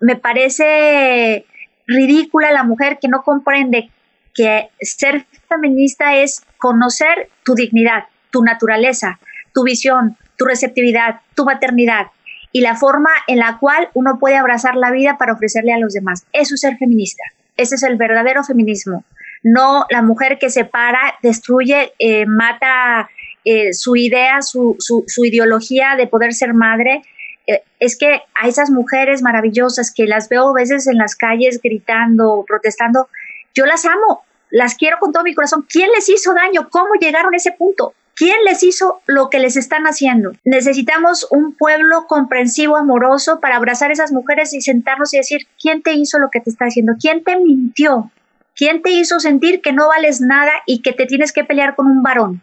me parece ridícula la mujer que no comprende que ser feminista es conocer tu dignidad, tu naturaleza, tu visión, tu receptividad, tu maternidad y la forma en la cual uno puede abrazar la vida para ofrecerle a los demás. Eso es ser feminista. Ese es el verdadero feminismo. No la mujer que se para, destruye, eh, mata eh, su idea, su, su, ideología de poder ser madre. Eh, es que a esas mujeres maravillosas que las veo a veces en las calles gritando, protestando, yo las amo, las quiero con todo mi corazón. ¿Quién les hizo daño? ¿Cómo llegaron a ese punto? ¿Quién les hizo lo que les están haciendo? Necesitamos un pueblo comprensivo, amoroso, para abrazar a esas mujeres y sentarnos y decir, ¿quién te hizo lo que te está haciendo? ¿Quién te mintió? ¿Quién te hizo sentir que no vales nada y que te tienes que pelear con un varón?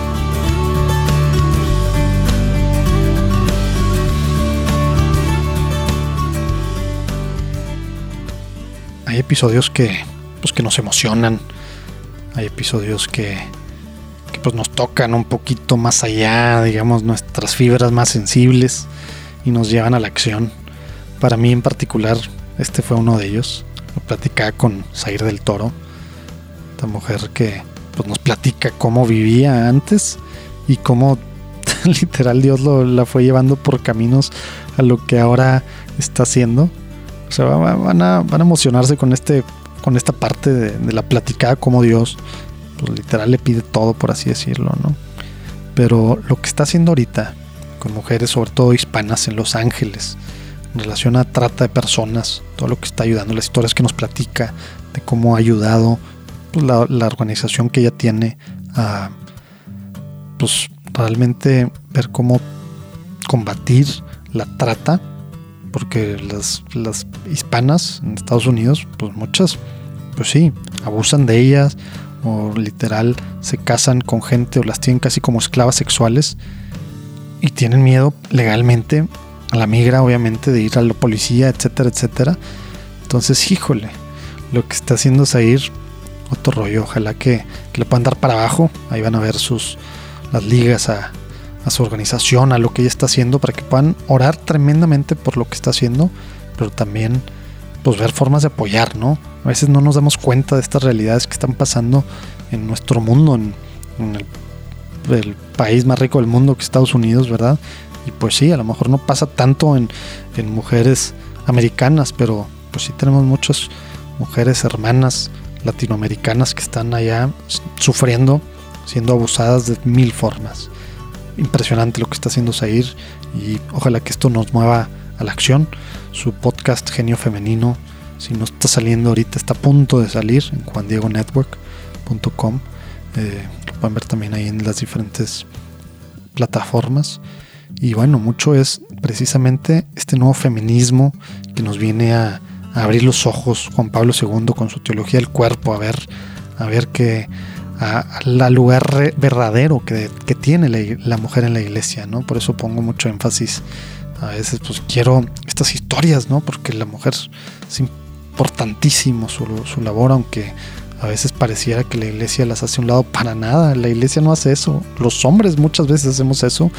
Episodios que, pues, que nos emocionan. Hay episodios que pues nos tocan un poquito más allá, digamos, nuestras fibras más sensibles y nos llevan a la acción. Para mí en particular, este fue uno de ellos. Lo platicaba con Zair del Toro, esta mujer que pues, nos platica cómo vivía antes y cómo literal Dios lo, la fue llevando por caminos a lo que ahora está haciendo. O van a, emocionarse con este con esta parte de, de la platicada como Dios pues literal le pide todo, por así decirlo, ¿no? Pero lo que está haciendo ahorita con mujeres, sobre todo hispanas en Los Ángeles, en relación a trata de personas, todo lo que está ayudando, las historias que nos platica de cómo ha ayudado pues, la, la, organización que ella tiene a pues realmente ver cómo combatir la trata, porque las, las hispanas en Estados Unidos, pues muchas, pues sí, abusan de ellas o literal se casan con gente o las tienen casi como esclavas sexuales y tienen miedo legalmente a la migra, obviamente, de ir a la policía, etcétera, etcétera. Entonces, híjole, lo que está haciendo es ir otro rollo. Ojalá que, le puedan dar para abajo. Ahí van a ver sus las ligas a, a su organización, a lo que ella está haciendo, para que puedan orar tremendamente por lo que está haciendo, pero también pues ver formas de apoyar, ¿no? A veces no nos damos cuenta de estas realidades que están pasando en nuestro mundo, en, el, país más rico del mundo que Estados Unidos, ¿verdad? Y pues sí, a lo mejor no pasa tanto en, en mujeres americanas, pero pues sí tenemos muchas mujeres hermanas latinoamericanas que están allá sufriendo, siendo abusadas de mil formas. Impresionante lo que está haciendo Zair y ojalá que esto nos mueva a la acción. Su podcast Genio Femenino si no está saliendo ahorita, está a punto de salir en juandiegonetwork.com. Eh, lo pueden ver también ahí en las diferentes plataformas. Y bueno, mucho es precisamente este nuevo feminismo que nos viene a, abrir los ojos Juan Pablo II con su teología del cuerpo, a ver, a ver que a, la lugar verdadero que, que tiene la, la, mujer en la iglesia, ¿no? Por eso pongo mucho énfasis. A veces pues quiero estas historias, ¿no? Porque la mujer es importantísimo su, su labor, aunque a veces pareciera que la iglesia las hace a un lado para nada. La iglesia no hace eso. Los hombres muchas veces hacemos eso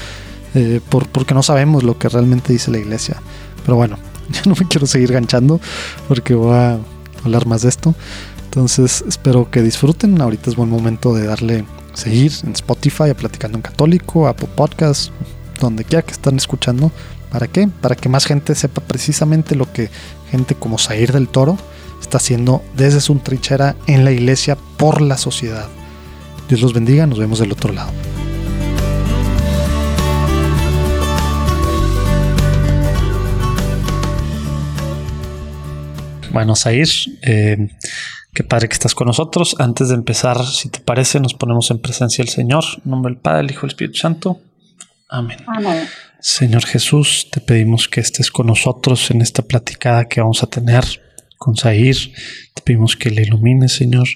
eh, por, porque no sabemos lo que realmente dice la iglesia. Pero bueno, ya no me quiero seguir ganchando porque voy a hablar más de esto. Entonces espero que disfruten. Ahorita es buen momento de darle seguir en Spotify, a Platicando en Católico, Apple Podcast, donde quiera que están escuchando. ¿Para qué? Para que más gente sepa precisamente lo que gente como Zair del Toro está haciendo desde su trinchera en la iglesia por la sociedad. Dios los bendiga, nos vemos del otro lado. Bueno, Zair, eh, qué padre que estás con nosotros. Antes de empezar, si te parece, nos ponemos en presencia del Señor. En nombre del Padre, el Hijo y el Espíritu Santo. Amén. Amén. Señor Jesús, te pedimos que estés con nosotros en esta platicada que vamos a tener con Zahir. Te pedimos que le ilumines, Señor.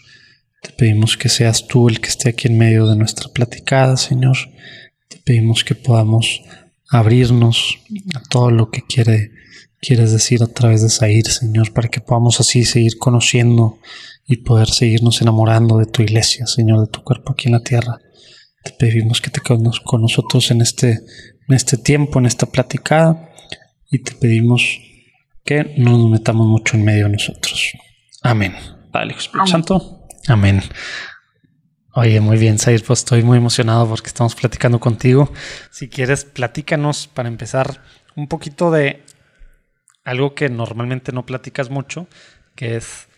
Te pedimos que seas tú el que esté aquí en medio de nuestra platicada, Señor. Te pedimos que podamos abrirnos a todo lo que quiere, quieres decir a través de Sair, Señor, para que podamos así seguir conociendo y poder seguirnos enamorando de tu iglesia, Señor, de tu cuerpo aquí en la tierra. Te pedimos que te quedes con nosotros en este, en este tiempo, en esta platicada, y te pedimos que no nos metamos mucho en medio de nosotros. Amén. Dale, Espíritu Santo. Amén. Oye, muy bien, Sair, pues estoy muy emocionado porque estamos platicando contigo. Si quieres, platícanos para empezar un poquito de algo que normalmente no platicas mucho, que es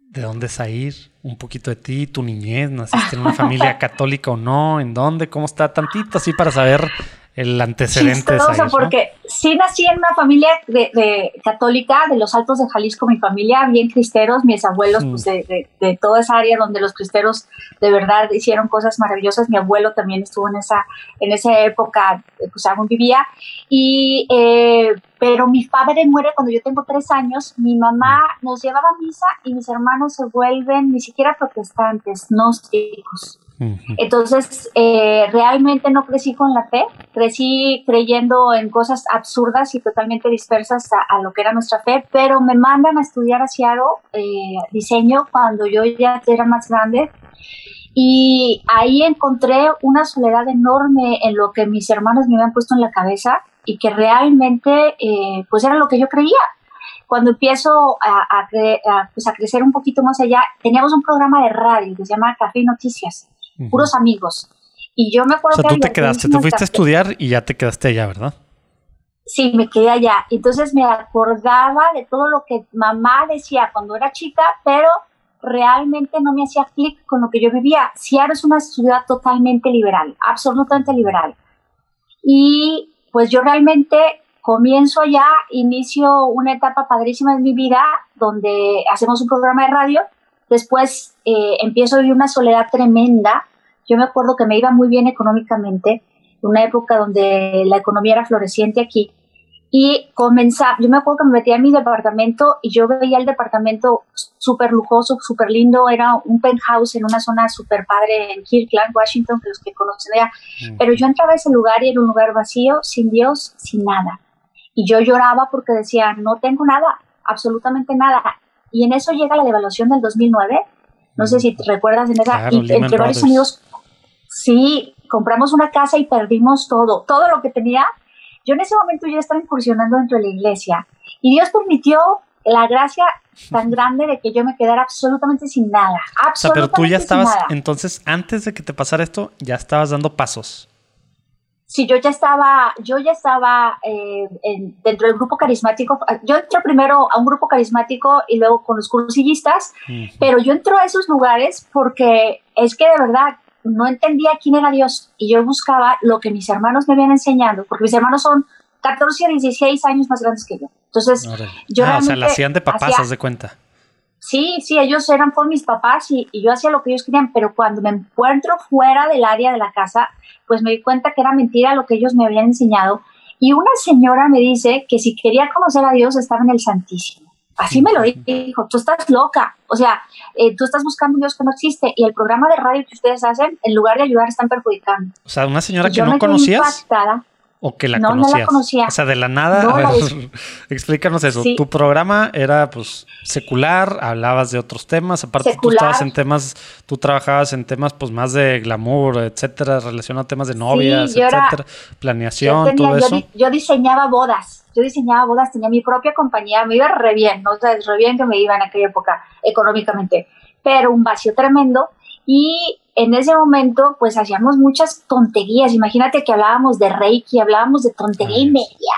de dónde Sair, un poquito de ti, tu niñez, naciste en una familia católica o no, en dónde, cómo está tantito así para saber el antecedente Chistoso, porque sí nací en una familia de, católica de los Altos de Jalisco, mi familia, bien cristeros, mis abuelos pues de, de, toda esa área donde los cristeros de verdad hicieron cosas maravillosas. Mi abuelo también estuvo en esa, en esa época, pues aún vivía. Y, eh, pero mi padre muere cuando yo tengo tres años, mi mamá nos llevaba a misa y mis hermanos se vuelven ni siquiera protestantes, gnósticos. Entonces, eh, realmente no crecí con la fe, crecí creyendo en cosas absurdas y totalmente dispersas a, lo que era nuestra fe, pero me mandan a estudiar a Seattle eh, diseño cuando yo ya era más grande. Y ahí encontré una soledad enorme en lo que mis hermanos me habían puesto en la cabeza y que realmente eh, pues era lo que yo creía. Cuando empiezo a, pues a, crecer un poquito más allá, teníamos un programa de radio que se llama Café Noticias puros amigos. Y yo me acuerdo o sea, tú te quedaste, te fuiste a estudiar y ya te quedaste allá, ¿verdad? Sí, me quedé allá. Entonces me acordaba de todo lo que mamá decía cuando era chica, pero realmente no me hacía clic con lo que yo vivía. Seattle es una ciudad totalmente liberal, absolutamente liberal. Y pues yo realmente comienzo allá, inicio una etapa padrísima en mi vida donde hacemos un programa de radio Después eh, empiezo a vivir una soledad tremenda. Yo me acuerdo que me iba muy bien económicamente, una época donde la economía era floreciente aquí. Y comenzaba, yo me acuerdo que me metía en mi departamento y yo veía el departamento súper lujoso, súper lindo, era un penthouse en una zona súper padre en Kirkland, Washington, que los que conocen allá. Pero yo entraba a ese lugar y era un lugar vacío, sin Dios, sin nada. Y yo lloraba porque decía, no tengo nada, absolutamente nada. Y en eso llega la devaluación del 2009. No sé si te recuerdas en esa, y entre varios amigos, sí, compramos una casa y perdimos todo, todo lo que tenía. Yo en ese momento ya estaba incursionando dentro de la iglesia y Dios permitió la gracia tan grande de que yo me quedara absolutamente sin nada. Absolutamente o sea, pero tú ya estabas, entonces, antes de que te pasara esto, ya estabas dando pasos si yo ya estaba, yo ya estaba eh, dentro del grupo carismático, yo entré primero a un grupo carismático y luego con los cursillistas, pero yo entro a esos lugares porque es que de verdad no entendía quién era Dios y yo buscaba lo que mis hermanos me habían enseñado, porque mis hermanos son 14 y 16 años más grandes que yo. Entonces, yo ah, o sea, la hacían de papás, haz de cuenta. Sí, sí, ellos eran por mis papás y, y, yo hacía lo que ellos querían, pero cuando me encuentro fuera del área de la casa, pues me di cuenta que era mentira lo que ellos me habían enseñado. Y una señora me dice que si quería conocer a Dios estaba en el Santísimo. Así me lo dijo, tú estás loca, o sea, eh, tú estás buscando un Dios que no existe y el programa de radio que ustedes hacen, en lugar de ayudar, están perjudicando. O sea, una señora que no conocías. ¿O que la no, conocías? No la conocía. O sea, de la nada. explícanos eso. Tu programa era pues secular, hablabas de otros temas. Aparte, tú estabas en temas, tú trabajabas en temas pues más de glamour, etcétera, relacionado a temas de novias, etcétera, planeación, todo eso. Yo, diseñaba bodas. Yo diseñaba bodas, tenía mi propia compañía, me iba re bien, ¿no? O sea, re bien que me iba en aquella época económicamente. Pero un vacío tremendo. Y en ese momento, pues hacíamos muchas tonterías. Imagínate que hablábamos de Reiki, hablábamos de tontería y media,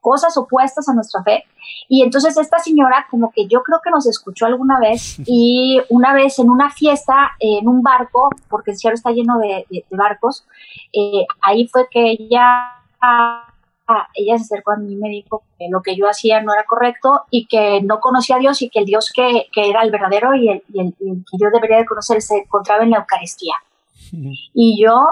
cosas opuestas a nuestra fe. Y entonces esta señora, como que yo creo que nos escuchó alguna vez, y una vez en una fiesta, en un barco, porque el cielo está lleno de, barcos, eh, ahí fue que ella ella se acercó a mí y me dijo que lo que yo hacía no era correcto y que no conocía a Dios y que el Dios que, era el verdadero y el, que yo debería de conocer se encontraba en la Eucaristía. Y yo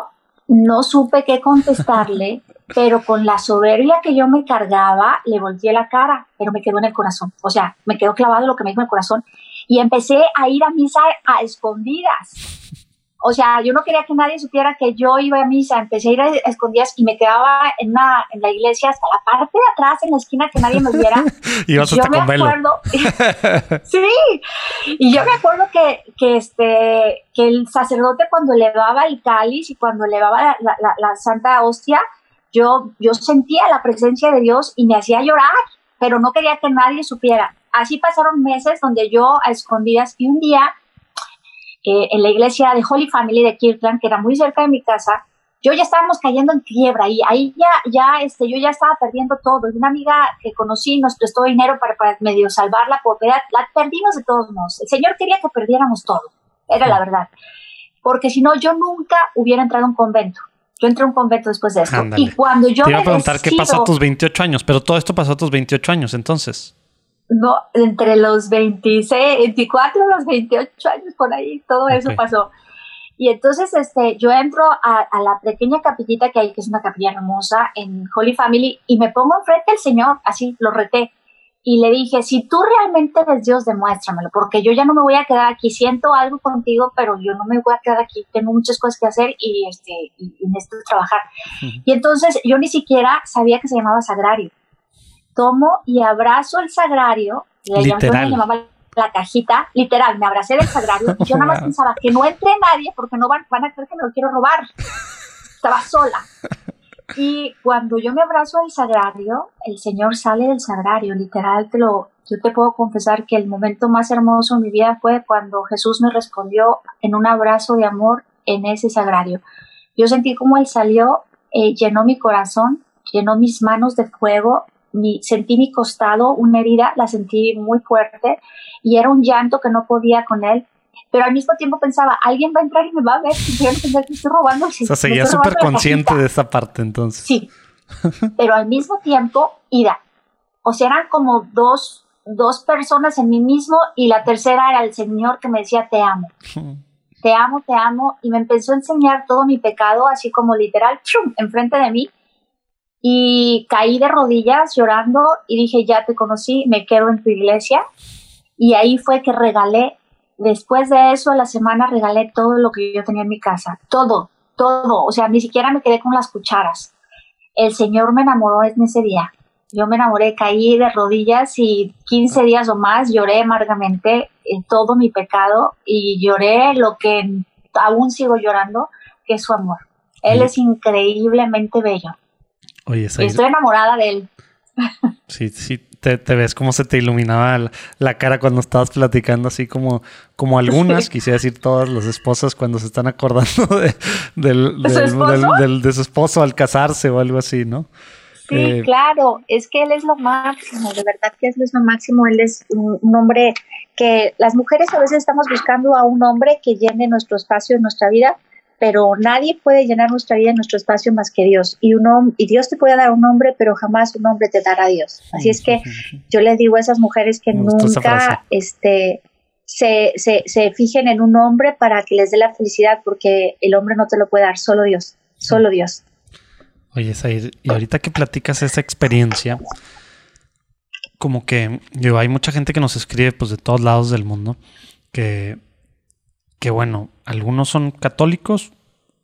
no supe qué contestarle, pero con la soberbia que yo me cargaba, le volteé la cara, pero me quedó en el corazón. O sea, me quedó clavado lo que me dijo en el corazón. y empecé a ir a misa a escondidas. O sea, yo no quería que nadie supiera que yo iba a misa, empecé a ir a escondidas y me quedaba en, una, en la iglesia hasta la parte de atrás, en la esquina, que nadie me viera. y yo me acuerdo, sí, y yo me acuerdo que, que, este, que el sacerdote cuando elevaba el cáliz y cuando elevaba la, la, la santa hostia, yo, yo sentía la presencia de Dios y me hacía llorar, pero no quería que nadie supiera. Así pasaron meses donde yo a escondidas y un día en la iglesia de Holy Family de Kirkland, que era muy cerca de mi casa, yo ya estábamos cayendo en quiebra y ahí ya, ya, este, yo ya estaba perdiendo todo. Y una amiga que conocí nos prestó dinero para, para medio salvar la propiedad. La perdimos de todos modos. El Señor quería que perdiéramos todo. Era la verdad. Porque si no, yo nunca hubiera entrado a un convento. Yo entré a un convento después de esto. Y cuando yo Te iba a preguntar qué pasó a tus 28 años, pero todo esto pasó a tus 28 años entonces no, entre los 26, 24 los 28 años por ahí, todo eso pasó. Y entonces este, yo entro a, la pequeña capillita que hay, que es una capilla hermosa en Holy Family, y me pongo enfrente al Señor, así lo reté. Y le dije, si tú realmente eres Dios, demuéstramelo, porque yo ya no me voy a quedar aquí, siento algo contigo, pero yo no me voy a quedar aquí, tengo muchas cosas que hacer y, este, y, necesito trabajar. Y entonces yo ni siquiera sabía que se llamaba Sagrario tomo y abrazo el sagrario, literal. llamaba la cajita, literal, me abracé del sagrario y yo nada más pensaba que no entre nadie porque no van, van a creer que me lo quiero robar. Estaba sola. Y cuando yo me abrazo al sagrario, el Señor sale del sagrario, literal, te lo, yo te puedo confesar que el momento más hermoso en mi vida fue cuando Jesús me respondió en un abrazo de amor en ese sagrario. Yo sentí como Él salió, eh, llenó mi corazón, llenó mis manos de fuego sentí mi costado, una herida, la sentí muy fuerte y era un llanto que no podía con él. Pero al mismo tiempo pensaba, alguien va a entrar y me va a ver, y pensar que estoy robando. O sea, seguía súper consciente de esa parte entonces. Sí, pero al mismo tiempo, ira. O sea, eran como dos, dos personas en mí mismo y la tercera era el Señor que me decía, te amo. Te amo, te amo. Y me empezó a enseñar todo mi pecado, así como literal, ¡chum! enfrente de mí y caí de rodillas llorando y dije, ya te conocí, me quedo en tu iglesia. Y ahí fue que regalé, después de eso, a la semana regalé todo lo que yo tenía en mi casa, todo, todo, o sea, ni siquiera me quedé con las cucharas. El Señor me enamoró en ese día. Yo me enamoré, caí de rodillas y 15 días o más lloré amargamente en todo mi pecado y lloré lo que aún sigo llorando, que es su amor. Él es increíblemente bello. Oye, Estoy enamorada de él. Sí, sí, te, ves cómo se te iluminaba la, cara cuando estabas platicando, así como, como algunas, quisiera decir todas las esposas cuando se están acordando de, del, ¿De, su esposo al casarse o algo así, ¿no? Sí, eh, claro, es que él es lo máximo, de verdad que él es lo máximo, él es un hombre que las mujeres a veces estamos buscando a un hombre que llene nuestro espacio en nuestra vida, pero nadie puede llenar nuestra vida, nuestro espacio más que Dios. Y, un, y Dios te puede dar un hombre, pero jamás un hombre te dará a Dios. Así es que yo les digo a esas mujeres que nunca este, se, se, se, fijen en un hombre para que les dé la felicidad, porque el hombre no te lo puede dar, solo Dios, solo Dios. Oye, Said, y ahorita que platicas esa experiencia, como que yo, hay mucha gente que nos escribe pues de todos lados del mundo que que bueno, algunos son católicos,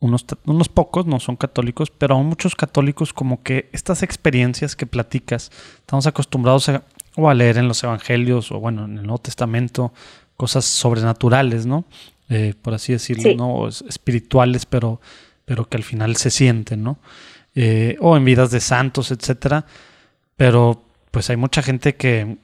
unos, unos pocos no son católicos, pero aún muchos católicos como que estas experiencias que platicas, estamos acostumbrados a, o a leer en los evangelios o bueno, en el Nuevo Testamento, cosas sobrenaturales, ¿no? Eh, por así decirlo, ¿no? espirituales, pero, pero que al final se sienten, ¿no? Eh, o en vidas de santos, etcétera. Pero pues hay mucha gente que,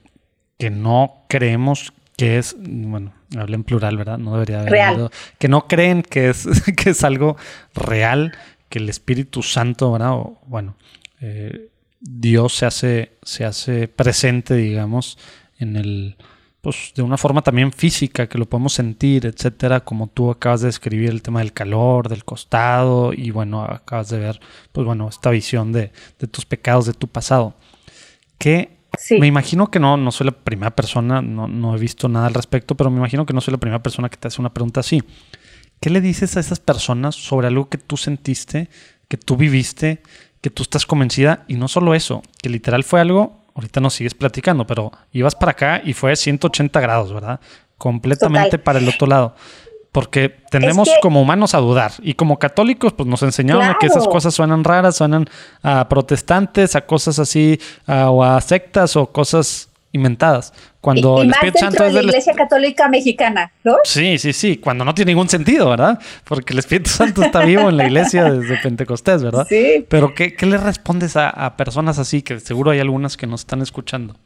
que no creemos que es, bueno, hablé en plural, ¿verdad? No debería haber. Real. que no creen que es, que es algo real, que el Espíritu Santo, ¿verdad? O, bueno, eh, Dios se hace, se hace presente, digamos, en el, pues de una forma también física, que lo podemos sentir, etcétera, como tú acabas de describir el tema del calor, del costado, y bueno, acabas de ver, pues bueno, esta visión de, de tus pecados, de tu pasado. ¿Qué me imagino que no, no soy la primera persona, no, no he visto nada al respecto, pero me imagino que no soy la primera persona que te hace una pregunta así. ¿Qué le dices a esas personas sobre algo que tú sentiste, que tú viviste, que tú estás convencida? Y no solo eso, que literal fue algo, ahorita nos sigues platicando, pero ibas para acá y fue 180 grados, ¿verdad? completamente para el otro lado. Porque tenemos como humanos a dudar. Y como católicos, pues nos enseñaron que esas cosas suenan raras, suenan a protestantes, a cosas así, o a sectas o cosas inventadas. Cuando el Espíritu Santo es de la Iglesia Católica Mexicana, ¿no? Sí, sí, sí, cuando no tiene ningún sentido, ¿verdad? Porque el Espíritu Santo está vivo en la iglesia desde Pentecostés, ¿verdad? Sí. Pero ¿qué, qué le respondes a, personas así, que seguro hay algunas que nos están escuchando?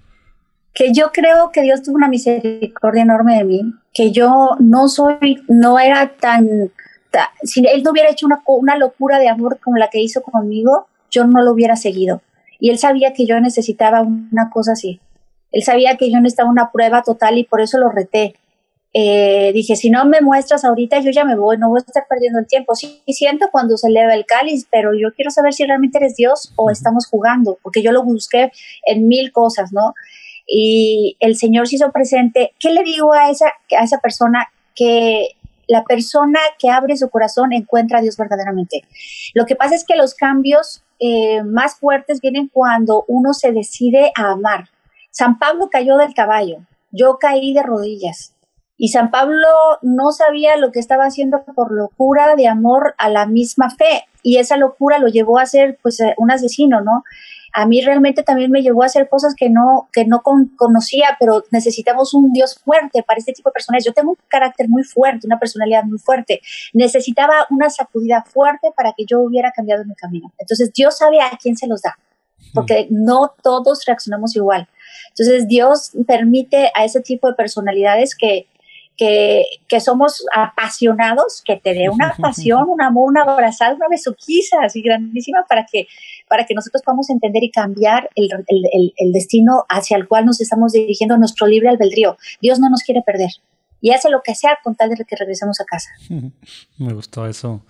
Que yo creo que Dios tuvo una misericordia enorme de mí, que yo no soy, no era tan, si Él no hubiera hecho una, una locura de amor como la que hizo conmigo, yo no lo hubiera seguido. Y Él sabía que yo necesitaba una cosa así él sabía que yo necesitaba una prueba total y por eso lo reté. Eh, dije, si no me muestras ahorita, yo ya me voy, no voy a estar perdiendo el tiempo. Sí, siento cuando se eleva el cáliz, pero yo quiero saber si realmente eres Dios o estamos jugando, porque yo lo busqué en mil cosas, ¿no? Y el Señor se hizo presente. ¿Qué le digo a esa, a esa persona? Que la persona que abre su corazón encuentra a Dios verdaderamente. Lo que pasa es que los cambios eh, más fuertes vienen cuando uno se decide a amar San Pablo cayó del caballo, yo caí de rodillas. Y San Pablo no sabía lo que estaba haciendo por locura de amor a la misma fe. Y esa locura lo llevó a ser pues eh, un asesino, ¿no? A mí realmente también me llevó a hacer cosas que no, que no conocía, pero necesitamos un Dios fuerte para este tipo de personas. Yo tengo un carácter muy fuerte, una personalidad muy fuerte. Necesitaba una sacudida fuerte para que yo hubiera cambiado mi camino. Entonces Dios sabe a quién se los da, porque no todos reaccionamos igual. Entonces Dios permite a ese tipo de personalidades que, que, que, somos apasionados, que te dé una pasión, un amor, una abrazada, una besuquiza así grandísima para que, para que nosotros podamos entender y cambiar el, el, el, destino hacia el cual nos estamos dirigiendo, nuestro libre albedrío. Dios no nos quiere perder y hace lo que sea con tal de que regresemos a casa. Me gustó eso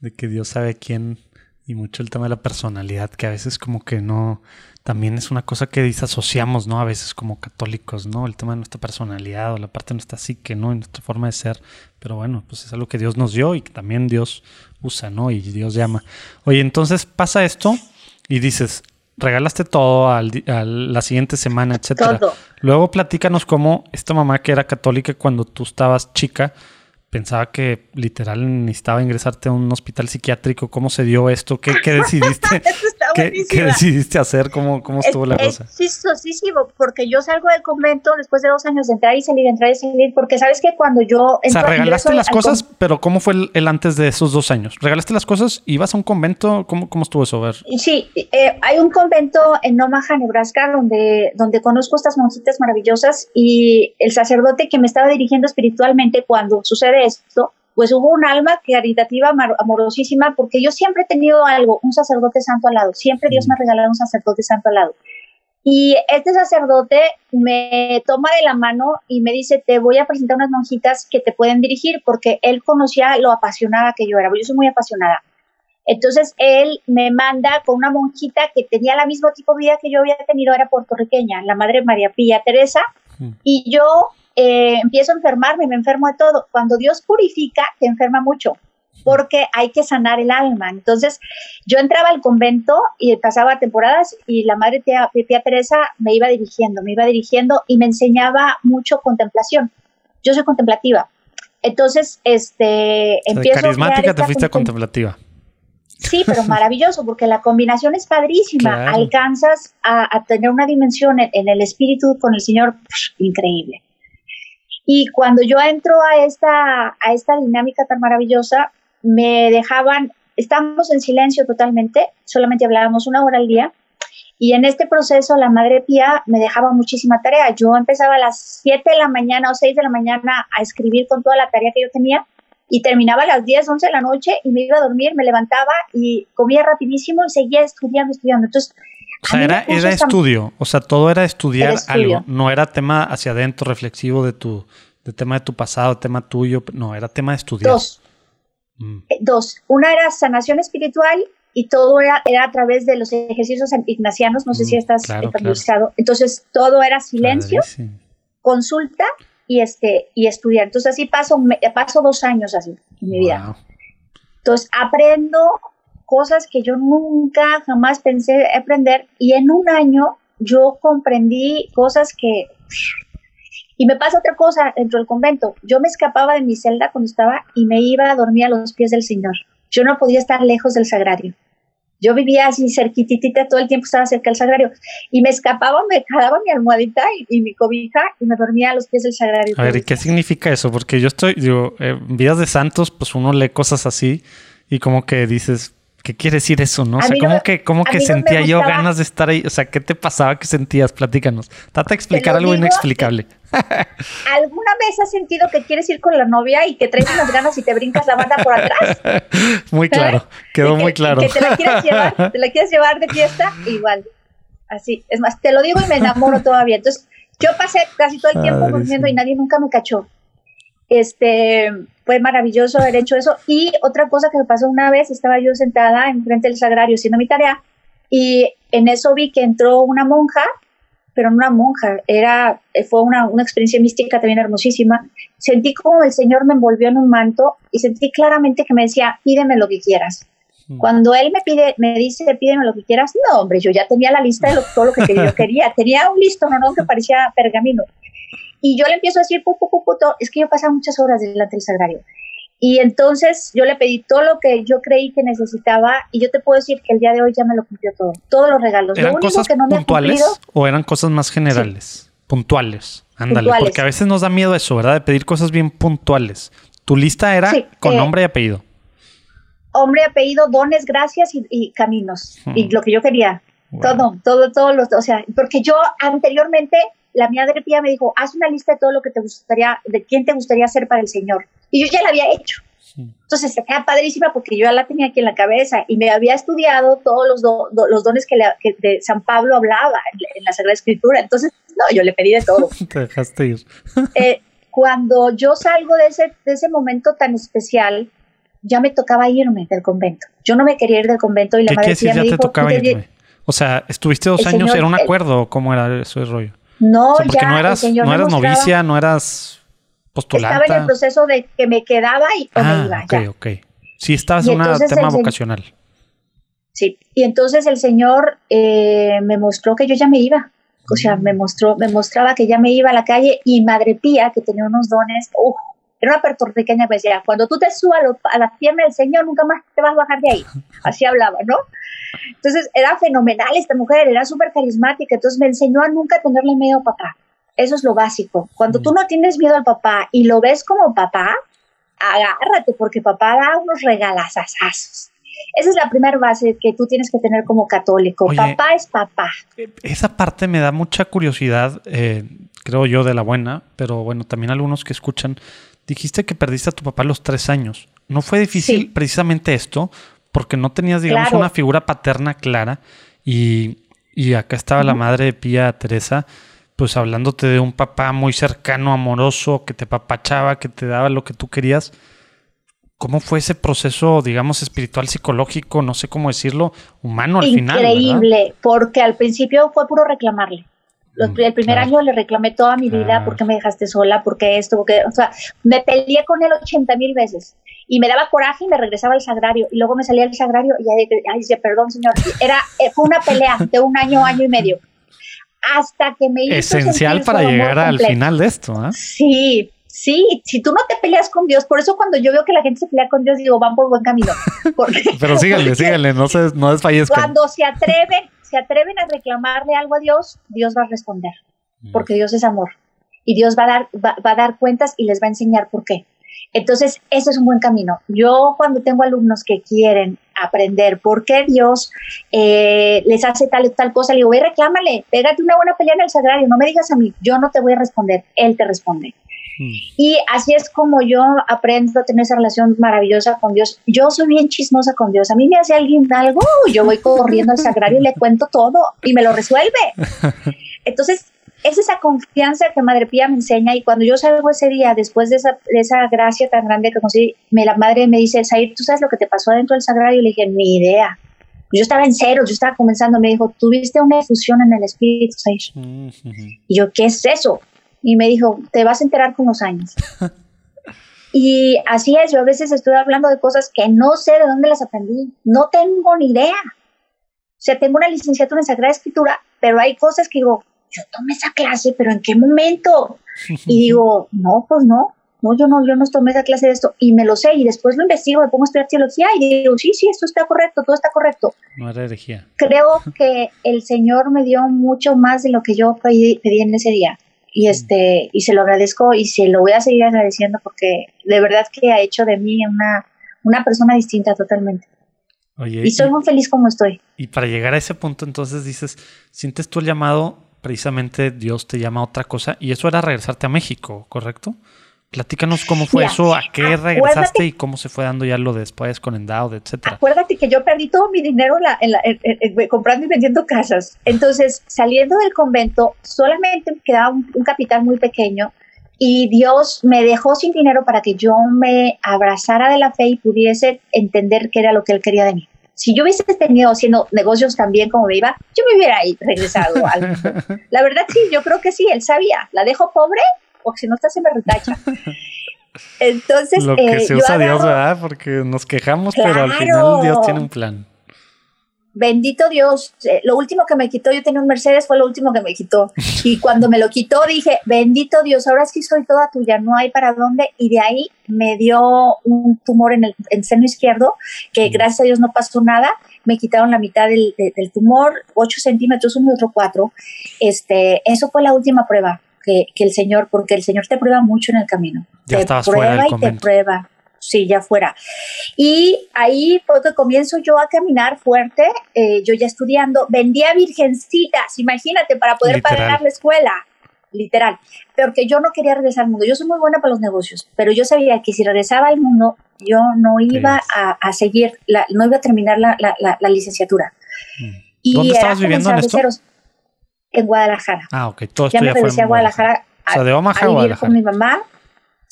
de que Dios sabe quién y mucho el tema de la personalidad, que a veces como que no, también es una cosa que disasociamos, ¿no? A veces como católicos, ¿no? El tema de nuestra personalidad o la parte de nuestra psique, ¿no? Y nuestra forma de ser. Pero bueno, pues es algo que Dios nos dio y que también Dios usa, ¿no? Y Dios llama. Oye, entonces pasa esto y dices, regalaste todo al, a la siguiente semana, etcétera. Luego platícanos cómo esta mamá que era católica cuando tú estabas chica, pensaba que literal necesitaba ingresarte a un hospital psiquiátrico. ¿Cómo se dio esto? ¿Qué, qué decidiste? ¿Qué, ¿Qué, decidiste hacer? ¿Cómo, cómo estuvo la cosa? Sí, sí, sí, porque yo salgo del convento después de dos años de entrar y salir, entrar y salir, porque sabes que cuando yo... o sea, regalaste las cosas, pero ¿cómo fue el, antes de esos dos años? ¿Regalaste las cosas? ¿Ibas a un convento? ¿Cómo, cómo estuvo eso? A ver. Sí, eh, hay un convento en Omaha, Nebraska, donde, donde conozco estas monjitas maravillosas y el sacerdote que me estaba dirigiendo espiritualmente cuando sucede esto, pues hubo un alma caritativa amorosísima, porque yo siempre he tenido algo, un sacerdote santo al lado, siempre Dios me ha regalado un sacerdote santo al lado. Y este sacerdote me toma de la mano y me dice, te voy a presentar unas monjitas que te pueden dirigir, porque él conocía lo apasionada que yo era, yo soy muy apasionada. Entonces él me manda con una monjita que tenía la misma tipo de vida que yo había tenido, era puertorriqueña, la madre María Pía Teresa, y yo eh, empiezo a enfermarme, me enfermo de todo. Cuando Dios purifica, te enferma mucho porque hay que sanar el alma. Entonces, yo entraba al convento y pasaba temporadas y la madre tía, tía Teresa me iba dirigiendo, me iba dirigiendo y me enseñaba mucho contemplación. Yo soy contemplativa. Entonces, este, empiezo carismática te fuiste contemplativa. Sí, pero maravilloso, porque la combinación es padrísima. Alcanzas a, tener una dimensión en, el espíritu con el Señor increíble. Y cuando yo entro a esta, a esta dinámica tan maravillosa, me dejaban, estábamos en silencio totalmente, solamente hablábamos una hora al día. Y en este proceso la Madre Pía me dejaba muchísima tarea. Yo empezaba a las 7 de la mañana o 6 de la mañana a escribir con toda la tarea que yo tenía y terminaba a las 10, 11 de la noche y me iba a dormir, me levantaba y comía rapidísimo y seguía estudiando, estudiando. Entonces, o sea, era, era estudio, o sea, todo era estudiar algo, no era tema hacia adentro reflexivo de tu, de tema de tu pasado, tema tuyo, no, era tema de estudiar. Dos. Mm. Eh, dos. Una era sanación espiritual y todo era, era a través de los ejercicios ignacianos, no sé si mm, estás claro, Entonces, todo era silencio, consulta y este y estudiar. Entonces, así paso, paso dos años así en mi vida. Entonces, aprendo cosas que yo nunca jamás pensé aprender y en un año yo comprendí cosas que Y me pasa otra cosa dentro del convento. Yo me escapaba de mi celda cuando estaba y me iba a dormir a los pies del Señor. Yo no podía estar lejos del sagrario. Yo vivía así cerquitita, todo el tiempo estaba cerca del sagrario. Y me escapaba, me jalaba mi almohadita y, mi cobija y me dormía a los pies del sagrario. A ver, ¿y qué significa eso? Porque yo estoy, digo, en vidas de santos, pues uno lee cosas así y como que dices, ¿Qué quiere decir eso, no? O sea, ¿cómo que, cómo que sentía yo ganas de estar ahí? O sea, ¿qué te pasaba? ¿Qué sentías? Platícanos. Trata de explicar algo inexplicable. ¿Alguna vez has sentido que quieres ir con la novia y que traes unas ganas y te brincas la banda por atrás? Muy claro, quedó muy claro. Que te la quieres llevar, te la quieres llevar de fiesta, igual. Así, es más, te lo digo y me enamoro todavía. Entonces, yo pasé casi todo el tiempo durmiendo y nadie nunca me cachó. Este, fue maravilloso haber hecho eso. Y otra cosa que me pasó una vez, estaba yo sentada enfrente del sagrario haciendo mi tarea y en eso vi que entró una monja, pero no una monja, era, fue una, una experiencia mística también hermosísima. Sentí como el Señor me envolvió en un manto y sentí claramente que me decía, pídeme lo que quieras. Mm. Cuando él me pide, me dice, pídeme lo que quieras, no, hombre, yo ya tenía la lista de todo lo que yo quería. Tenía un listo, no, no, que parecía pergamino. Y yo le empiezo a decir, pu, pu, pu, es que yo pasaba muchas horas delante del sagrario. Y entonces yo le pedí todo lo que yo creí que necesitaba y yo te puedo decir que el día de hoy ya me lo cumplió todo, todos los regalos. ¿Eran cosas puntuales o eran cosas más generales? Puntuales, ándale, porque a veces nos da miedo eso, ¿verdad? De pedir cosas bien puntuales. Tu lista era con eh, nombre y apellido. Hombre, apellido, dones, gracias y, caminos. Y lo que yo quería. Todo, todo, todo, los, o sea, porque yo anteriormente la madre Pía me dijo, haz una lista de todo lo que te gustaría, de quién te gustaría ser para el Señor. Y yo ya la había hecho. Entonces se queda padrísima porque yo ya la tenía aquí en la cabeza y me había estudiado todos los, los dones que, de San Pablo hablaba en, la Sagrada Escritura. Entonces, no, yo le pedí de todo. te dejaste ir. Eh, cuando yo salgo de ese, de ese momento tan especial, ya me tocaba irme del convento. Yo no me quería ir del convento y la madre Pía me dijo, tocaba irme? O sea, estuviste dos años, ¿era un acuerdo? ¿Cómo era eso rollo? No, porque no eras, no eras novicia, no eras postulante. Estaba en el proceso de que me quedaba y me ah, iba. Ok, ok. Sí, estabas en un tema vocacional. Sí, y entonces el Señor eh, me mostró que yo ya me iba. O sea, me mostró, me mostraba que ya me iba a la calle y Madre Pía, que tenía unos dones, era una puertorriqueña, me decía, cuando tú te subas a, la pierna del Señor, nunca más te vas a bajar de ahí. Así hablaba, ¿no? Entonces era fenomenal esta mujer, era súper carismática, entonces me enseñó a nunca tenerle miedo a papá. Eso es lo básico. Cuando tú no tienes miedo al papá y lo ves como papá, agárrate porque papá da unos regalazazazos. Esa es la primera base que tú tienes que tener como católico. papá es papá. Esa parte me da mucha curiosidad, eh, creo yo, de la buena, pero bueno, también algunos que escuchan. Dijiste que perdiste a tu papá a los tres años. ¿No fue difícil precisamente esto? Porque no tenías, digamos, una figura paterna clara y, acá estaba la madre de Pía Teresa, pues hablándote de un papá muy cercano, amoroso, que te papachaba, que te daba lo que tú querías. ¿Cómo fue ese proceso, digamos, espiritual, psicológico, no sé cómo decirlo, humano al final? Increíble, porque al principio fue puro reclamarle. Mm, el primer año le reclamé toda mi vida, porque me dejaste sola? porque esto? Porque, o sea, me peleé con él 80 mil veces y me daba coraje y me regresaba al sagrario y luego me salía al sagrario y ahí decía, perdón señor, era, eh, fue una pelea de un año, año y medio. Hasta que me hizo Esencial para llegar al final de esto, ¿ah? Sí, sí, si tú no te peleas con Dios, por eso cuando yo veo que la gente se pelea con Dios, digo, van por buen camino. Pero síganle, síganle, no, se, no desfallezcan. Cuando se atreven, se atreven a reclamarle algo a Dios, Dios va a responder, mm. porque Dios es amor. Y Dios va a dar, va a dar cuentas y les va a enseñar por qué. Entonces, ese es un buen camino. Yo cuando tengo alumnos que quieren aprender por qué Dios eh, les hace tal y tal cosa, le digo, ve, reclámale, pégate una buena pelea en el sagrario, no me digas a mí, yo no te voy a responder, Él te responde. Hmm. Y así es como yo aprendo a tener esa relación maravillosa con Dios. Yo soy bien chismosa con Dios. A mí me hace alguien algo, yo voy corriendo al sagrario y le cuento todo y me lo resuelve. Entonces, es esa confianza que Madre Pía me enseña y cuando yo salgo ese día, después de esa, esa gracia tan grande que conseguí, me, la madre me dice, Sair, ¿tú sabes lo que te pasó adentro del sagrario? Y le dije, ni idea. Yo estaba en cero, yo estaba comenzando, me dijo, tuviste una efusión en el espíritu, Sair. Y yo, ¿qué es eso? Y me dijo, te vas a enterar con los años. y así es, yo a veces estoy hablando de cosas que no sé de dónde las aprendí, no tengo ni idea. O sea, tengo una licenciatura en Sagrada Escritura, pero hay cosas que digo, yo tomé esa clase, pero ¿en qué momento? Y digo, no, pues no, no, yo no, yo no tomé esa clase de esto y me lo sé y después lo investigo, me pongo a estudiar teología y digo, sí, sí, esto está correcto, todo está correcto. No era herejía. Creo que el Señor me dio mucho más de lo que yo pedí, pedí en ese día y este y se lo agradezco y se lo voy a seguir agradeciendo porque de verdad que ha hecho de mí una, una persona distinta totalmente. y soy muy feliz como estoy. Y para llegar a ese punto, entonces dices, ¿sientes tú el llamado? Precisamente Dios te llama a otra cosa y eso era regresarte a México, ¿correcto? Platícanos cómo fue eso, a qué regresaste y cómo se fue dando ya lo después con Endowed, etcétera. Acuérdate que yo perdí todo mi dinero comprando y vendiendo casas. Entonces, saliendo del convento, solamente me quedaba un, capital muy pequeño y Dios me dejó sin dinero para que yo me abrazara de la fe y pudiese entender qué era lo que Él quería de mí. Si yo hubiese tenido haciendo negocios también como me iba, yo me hubiera regresado al La verdad sí, yo creo que sí, Él sabía. La dejo pobre porque si no está se me retacha. Entonces, lo que eh, se usa Dios, ¿verdad? Porque nos quejamos, pero al final Dios tiene un plan. Bendito Dios, eh, lo último que me quitó, yo tenía un Mercedes, fue lo último que me quitó. Y cuando me lo quitó dije, bendito Dios, ahora sí soy toda tuya, no hay para dónde. Y de ahí me dio un tumor en el seno izquierdo, que gracias a Dios no pasó nada. Me quitaron la mitad del, del tumor, 8 centímetros, uno y otro 4. Este, eso fue la última prueba que, el Señor, porque el Señor te prueba mucho en el camino. te prueba y te prueba. Sí, ya fuera. Y ahí porque comienzo yo a caminar fuerte, eh, yo ya estudiando, vendía virgencitas, imagínate, para poder pagar la escuela, literal. Porque yo no quería regresar al mundo. Yo soy muy buena para los negocios, pero yo sabía que si regresaba al mundo, yo no iba a, seguir, no iba a terminar la, licenciatura. Mm. Y ¿Dónde estabas viviendo en esto? en Guadalajara. Ah, ok. Todo ya me regresé a Guadalajara. O sea, de Omaha a, vivir con mi mamá.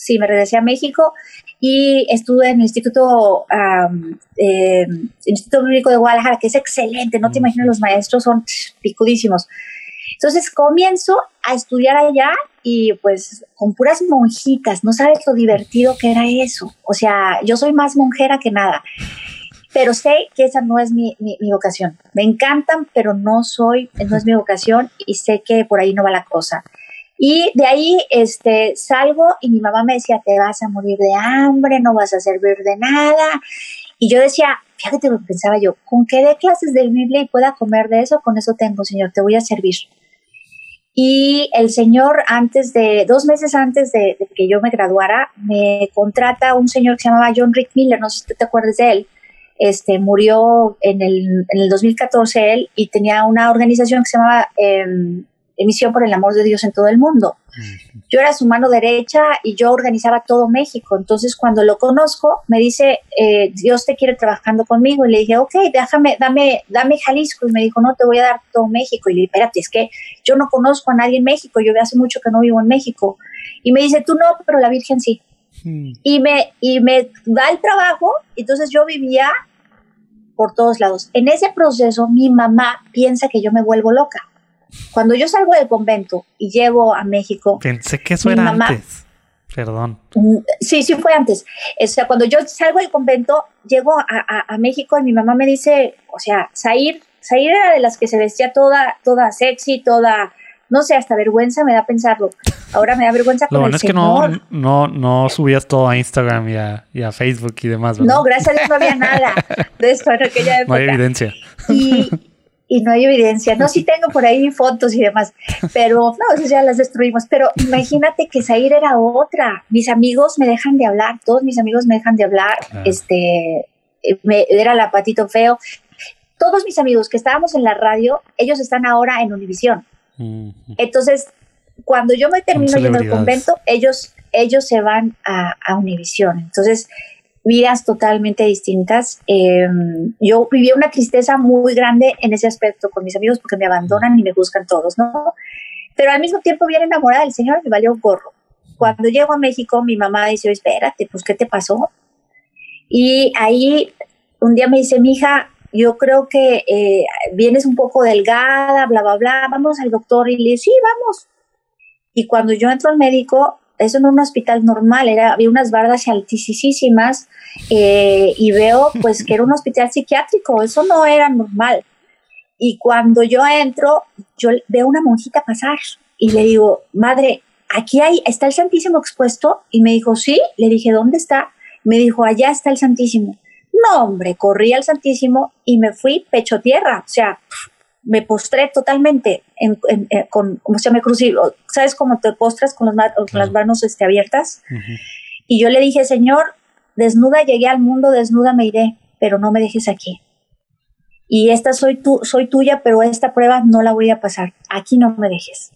Sí, me regresé a México y estuve en el Instituto, eh, Instituto Bíblico de Guadalajara, que es excelente. No te imaginas, los maestros son picudísimos. Entonces comienzo a estudiar allá y pues con puras monjitas, no sabes lo divertido que era eso. O sea, yo soy más monjera que nada pero sé que esa no es mi, mi, vocación. Me encantan, pero no soy, no es mi vocación y sé que por ahí no va la cosa. Y de ahí este, salgo y mi mamá me decía, te vas a morir de hambre, no vas a servir de nada. Y yo decía, fíjate lo que pensaba yo, con qué de clases de Biblia y pueda comer de eso, con eso tengo, Señor, te voy a servir. Y el Señor, antes de, dos meses antes de, de que yo me graduara, me contrata un señor que se llamaba John Rick Miller, no sé si tú te acuerdas de él este, murió en el, en el 2014 él y tenía una organización que se llamaba em, Emisión por el Amor de Dios en todo el mundo. Yo era su mano derecha y yo organizaba todo México. Entonces, cuando lo conozco, me dice, eh, Dios te quiere trabajando conmigo. Y le dije, ok, déjame, dame, dame Jalisco. Y me dijo, no, te voy a dar todo México. Y le dije, espérate, es que yo no conozco a nadie en México. Yo hace mucho que no vivo en México. Y me dice, tú no, pero la Virgen sí. Hmm. Y, me, y me da el trabajo. Entonces, yo vivía por todos lados. En ese proceso mi mamá piensa que yo me vuelvo loca. Cuando yo salgo del convento y llego a México... Pensé que eso era antes. Perdón. Mm, sí, sí fue antes. O sea, cuando yo salgo del convento, llego a, México y mi mamá me dice, o sea, Zair, Zair era de las que se vestía toda, toda sexy, toda no sé, hasta vergüenza me da pensarlo. Ahora me da vergüenza con Lo bueno es que no, no, no subías todo a Instagram y a, Facebook y demás, ¿verdad? No, gracias a Dios no había nada de esto en aquella época. No hay evidencia. Y, y no hay evidencia. No, sí tengo por ahí fotos y demás, pero no, esas ya las destruimos. Pero imagínate que Zaire era otra. Mis amigos me dejan de hablar, todos mis amigos me dejan de hablar. Este, me, era la patito feo. Todos mis amigos que estábamos en la radio, ellos están ahora en Univisión. Entonces, cuando yo me termino yendo al convento, ellos, ellos se van a, a Univisión. Entonces, vidas totalmente distintas. Em, yo viví una tristeza muy grande en ese aspecto con mis amigos porque me abandonan y me buscan todos, ¿no? Pero al mismo tiempo bien enamorada del Señor me valió gorro. Cuando llego a México, mi mamá dice, espérate, pues, ¿qué te pasó? Y ahí un día me dice, mi hija, yo creo que eh, vienes un poco delgada, bla, bla, bla, vamos al doctor y le digo, sí, vamos. Y cuando yo entro al médico, eso no es un hospital normal, era, había unas bardas altísimas eh, y veo pues que era un hospital psiquiátrico, eso no era normal. Y cuando yo entro, yo veo una monjita pasar y le digo, madre, aquí hay, está el Santísimo expuesto. Y me dijo, sí. Le dije, ¿dónde está? Me dijo, allá está el Santísimo. No, hombre, corrí al Santísimo y me fui pecho tierra. O sea, me postré totalmente en, eh, con, como se llama, crucifijo. ¿Sabes cómo te postras con, las manos este, abiertas? Y yo le dije, Señor, desnuda llegué al mundo, desnuda me iré, pero no me dejes aquí. Y esta soy, tú, soy tuya, pero esta prueba no la voy a pasar. Aquí no me dejes.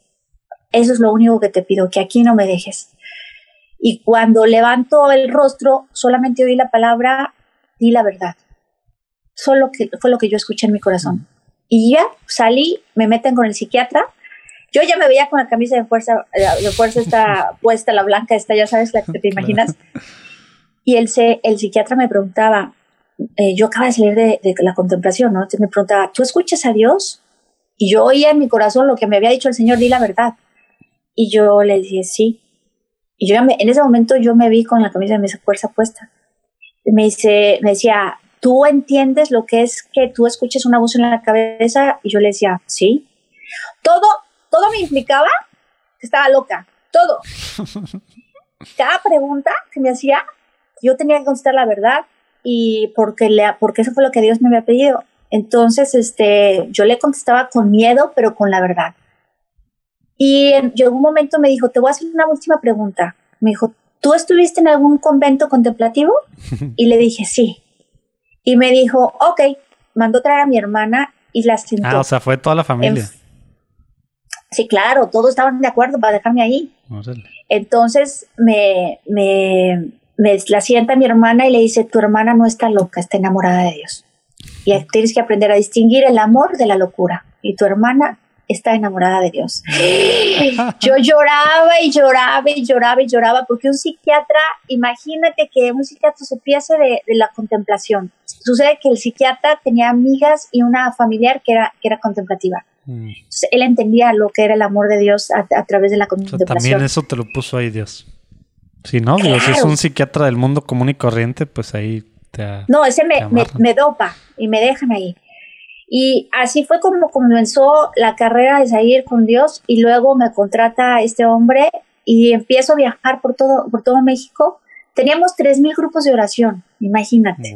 Eso es lo único que te pido, que aquí no me dejes. Y cuando levanto el rostro, solamente oí la palabra, di la verdad. Solo que fue lo que yo escuché en mi corazón. Y ya salí, me meten con el psiquiatra. Yo ya me veía con la camisa de fuerza, de fuerza está puesta, la blanca, esta, ya sabes, la que te imaginas. Y el, el psiquiatra me preguntaba, eh, yo acababa de salir de, la contemplación, ¿no? Entonces me preguntaba, ¿tú escuchas a Dios? Y yo oía en mi corazón lo que me había dicho el Señor, di la verdad. Y yo le dije, sí. Y yo en ese momento yo me vi con la camisa de mi fuerza puesta. me, dice, me decía, ¿tú entiendes lo que es que tú escuches una voz en la cabeza? Y yo le decía, sí. Todo, todo me implicaba que estaba loca, todo. Cada pregunta que me hacía, yo tenía que contestar la verdad y porque, le, porque eso fue lo que Dios me había pedido. Entonces, este, yo le contestaba con miedo, pero con la verdad. Y en, llegó un momento me dijo, te voy a hacer una última pregunta. Me dijo, ¿tú estuviste en algún convento contemplativo? Y le dije, sí. Y me dijo, ok, mandó traer a mi hermana y la sentó. Ah, o sea, fue toda la familia. sí, claro, todos estaban de acuerdo para dejarme ahí. Entonces me, me, me la sienta mi hermana y le dice, tu hermana no está loca, está enamorada de Dios. Y tienes que aprender a distinguir el amor de la locura. Y tu hermana está enamorada de Dios. Yo lloraba y lloraba y lloraba y lloraba porque un psiquiatra, imagínate que un psiquiatra supiese de, de la contemplación. Sucede que el psiquiatra tenía amigas y una familiar que era, que era contemplativa. Mm. Entonces, él entendía lo que era el amor de Dios a, través de la contemplación. también eso te lo puso ahí Dios. Si no, si es un psiquiatra del mundo común y corriente, pues ahí te. No, ese me, me, me dopa y me dejan ahí. Y así fue como comenzó la carrera de salir con Dios y luego me contrata este hombre y empiezo a viajar por todo, por todo México. Teníamos 3.000 grupos de oración, imagínate.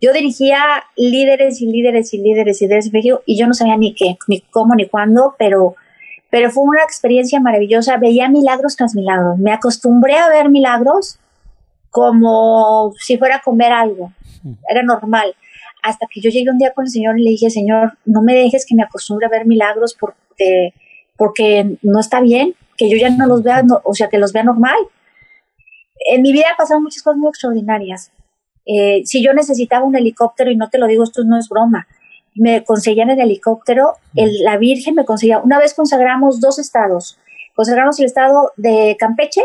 Yo dirigía líderes y líderes y líderes y líderes en México y yo no sabía ni qué, ni cómo, ni cuándo, pero, pero fue una experiencia maravillosa. Veía milagros tras milagros. Me acostumbré a ver milagros como si fuera a comer algo. Era normal hasta que yo llegué un día con el Señor y le dije, Señor, no me dejes que me acostumbre a ver milagros porque, porque no está bien, que yo ya no los vea, o sea, que los vea normal. En mi vida pasado muchas cosas muy extraordinarias. Eh, si yo necesitaba un helicóptero, y no te lo digo, esto no es broma, me conseguían el helicóptero, el, la Virgen me conseguía, una vez consagramos dos estados, consagramos el estado de Campeche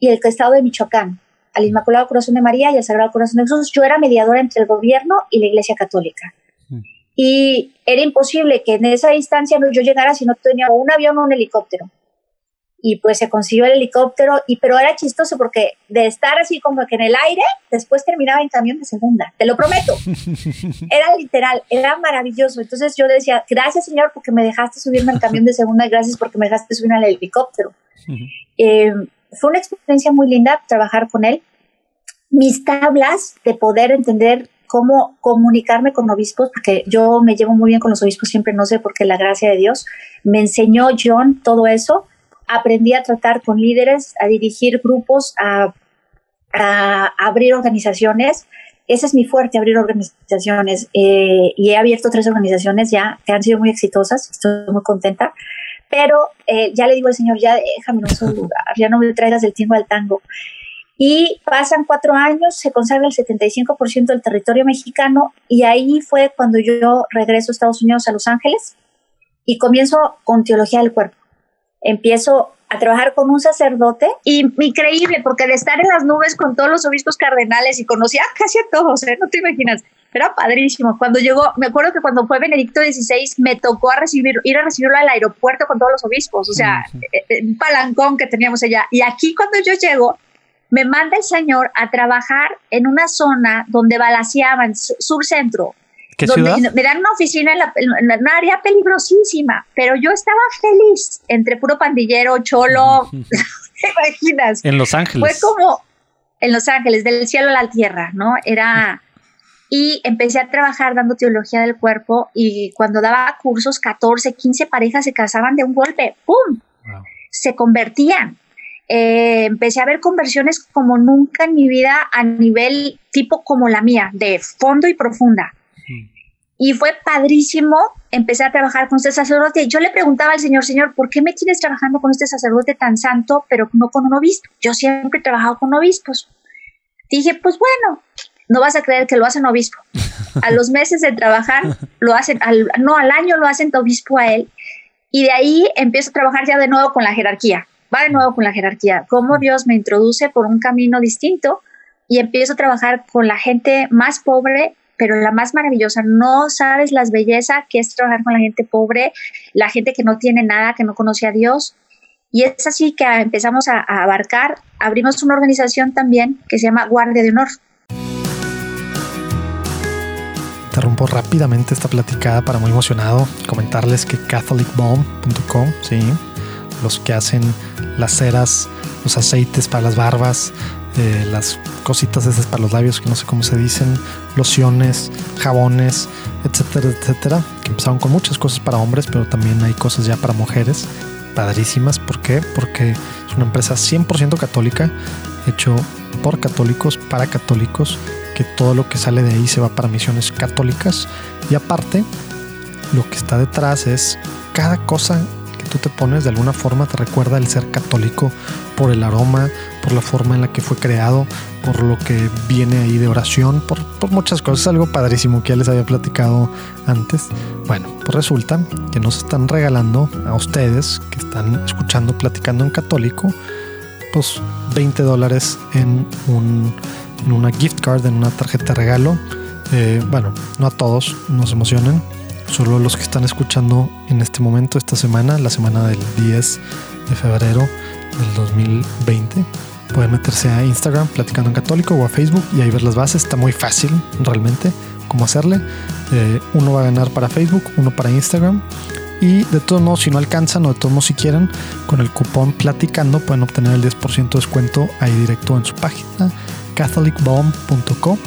y el estado de Michoacán al Inmaculado Corazón de María y al Sagrado Corazón de Jesús, yo era mediadora entre el gobierno y la Iglesia Católica. Mm. Y era imposible que en esa distancia yo llegara si no tenía un avión o un helicóptero. Y pues se consiguió el helicóptero, y, pero era chistoso porque de estar así como que en el aire, después terminaba en camión de segunda, te lo prometo. Era literal, era maravilloso. Entonces yo decía, gracias Señor porque me dejaste subirme al camión de segunda, gracias porque me dejaste subirme al helicóptero fue una experiencia muy linda trabajar con él. Mis tablas de poder entender cómo comunicarme con obispos, porque yo me llevo muy bien con los obispos, siempre no sé por qué la gracia de Dios, me enseñó John todo eso. Aprendí a tratar con líderes, a dirigir grupos, a, abrir organizaciones. Ese es mi fuerte, abrir organizaciones. Eh, y he abierto tres organizaciones ya que han sido muy exitosas. Estoy muy contenta pero eh, ya le digo al Señor, ya déjame en su lugar, ya no me traigas el tiempo al tango. Y pasan cuatro años, se consagra el 75% del territorio mexicano y ahí fue cuando yo regreso a Estados Unidos, a Los Ángeles, y comienzo con teología del cuerpo. Empiezo a trabajar con un sacerdote. Y increíble, porque de estar en las nubes con todos los obispos cardenales y conocía casi a todos, ¿eh? no te imaginas. Era padrísimo. Cuando llegó, me acuerdo que cuando fue Benedicto XVI, me tocó a recibir, ir a recibirlo al aeropuerto con todos los obispos, o sea, eh, eh, un palancón que teníamos allá. Y aquí cuando yo llego, me manda el Señor a trabajar en una zona donde balaseaban, sur centro. ¿Qué ciudad? Me dan una oficina en, la, en una área peligrosísima, pero yo estaba feliz entre puro pandillero, cholo, ¿te imaginas? En Los Ángeles. Fue como en Los Ángeles, del cielo a la tierra, ¿no? Era... Y empecé a trabajar dando teología del cuerpo y cuando daba cursos, 14, 15 parejas se casaban de un golpe, ¡pum! Se convertían. Eh, empecé a ver conversiones como nunca en mi vida a nivel tipo como la mía, de fondo y profunda. Y fue padrísimo empezar a trabajar con este sacerdote. Yo le preguntaba al Señor, Señor, ¿por qué me tienes trabajando con este sacerdote tan santo, pero no con un obispo? Yo siempre he trabajado con obispos. Dije, pues bueno, no vas a creer que lo hacen obispo. A los meses de trabajar, lo hacen, al, no, al año lo hacen obispo a él. Y de ahí empiezo a trabajar ya de nuevo con la jerarquía. Va de nuevo con la jerarquía. Cómo Dios me introduce por un camino distinto y empiezo a trabajar con la gente más pobre pero la más maravillosa. No sabes las bellezas que es trabajar con la gente pobre, la gente que no tiene nada, que no conoce a Dios. Y es así que empezamos a, abarcar, abrimos una organización también que se llama Guardia de Honor. Interrumpo rápidamente esta platicada para muy emocionado comentarles que catholicbalm.com, sí, los que hacen las ceras, los aceites para las barbas, eh, las cositas esas para los labios que no sé cómo se dicen, lociones, jabones, etcétera, etcétera, que empezaron con muchas cosas para hombres, pero también hay cosas ya para mujeres, padrísimas. ¿Por qué? Porque es una empresa 100% católica, hecho por católicos, para católicos, que todo lo que sale de ahí se va para misiones católicas. Y aparte, lo que está detrás es cada cosa que tú te pones de alguna forma te recuerda el ser católico por el aroma, por la forma en la que fue creado, por lo que viene ahí de oración, por, muchas cosas, algo padrísimo que ya les había platicado antes. Bueno, pues resulta que nos están regalando a ustedes que están escuchando Platicando en Católico, pues 20 dólares en, un, en una gift card, en una tarjeta de regalo. Eh, bueno, no a todos nos emocionen, solo los que están escuchando en este momento, esta semana, la semana del 10 de febrero del 2020 pueden meterse a Instagram platicando en católico o a Facebook y ahí ver las bases. Está muy fácil realmente cómo hacerle. Eh, uno va a ganar para Facebook, uno para Instagram. Y de todos modos, si no alcanzan o de todos modos si quieren, con el cupón platicando pueden obtener el 10% de descuento ahí directo en su página catholicbalm.co.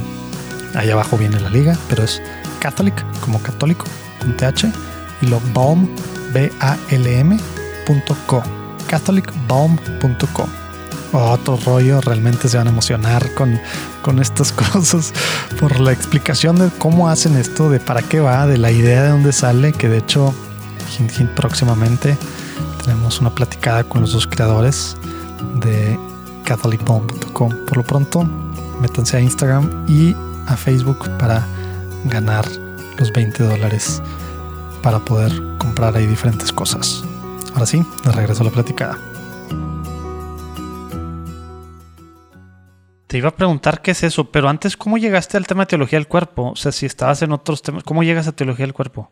Ahí abajo viene la liga, pero es catholic como católico y lo balm b a l m.co catholicbalm.co otro rollo, realmente se van a emocionar con, con estas cosas por la explicación de cómo hacen esto, de para qué va, de la idea de dónde sale, que de hecho próximamente tenemos una platicada con los dos creadores de catholicbomb.com. Por lo pronto, métanse a Instagram y a Facebook para ganar los 20 dólares para poder comprar ahí diferentes cosas. Ahora sí, les regreso a la platicada. Te iba a preguntar qué es eso, pero antes, ¿cómo llegaste al tema de teología del cuerpo? O sea, si estabas en otros temas, ¿cómo llegas a teología del cuerpo?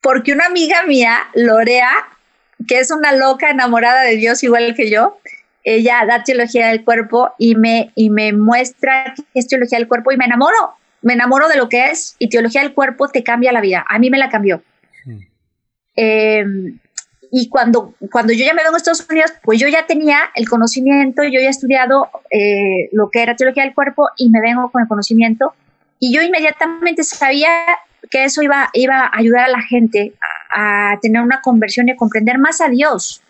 Porque una amiga mía, Lorea, que es una loca enamorada de Dios igual que yo, ella da teología del cuerpo y me, y me muestra qué es teología del cuerpo y me enamoro, me enamoro de lo que es y teología del cuerpo te cambia la vida. A mí me la cambió. Hmm. Eh, y cuando, cuando yo ya me vengo a Estados Unidos, pues yo ya tenía el conocimiento, yo ya he estudiado eh, lo que era teología del cuerpo y me vengo con el conocimiento. Y yo inmediatamente sabía que eso iba, iba a ayudar a la gente a, tener una conversión y a comprender más a Dios.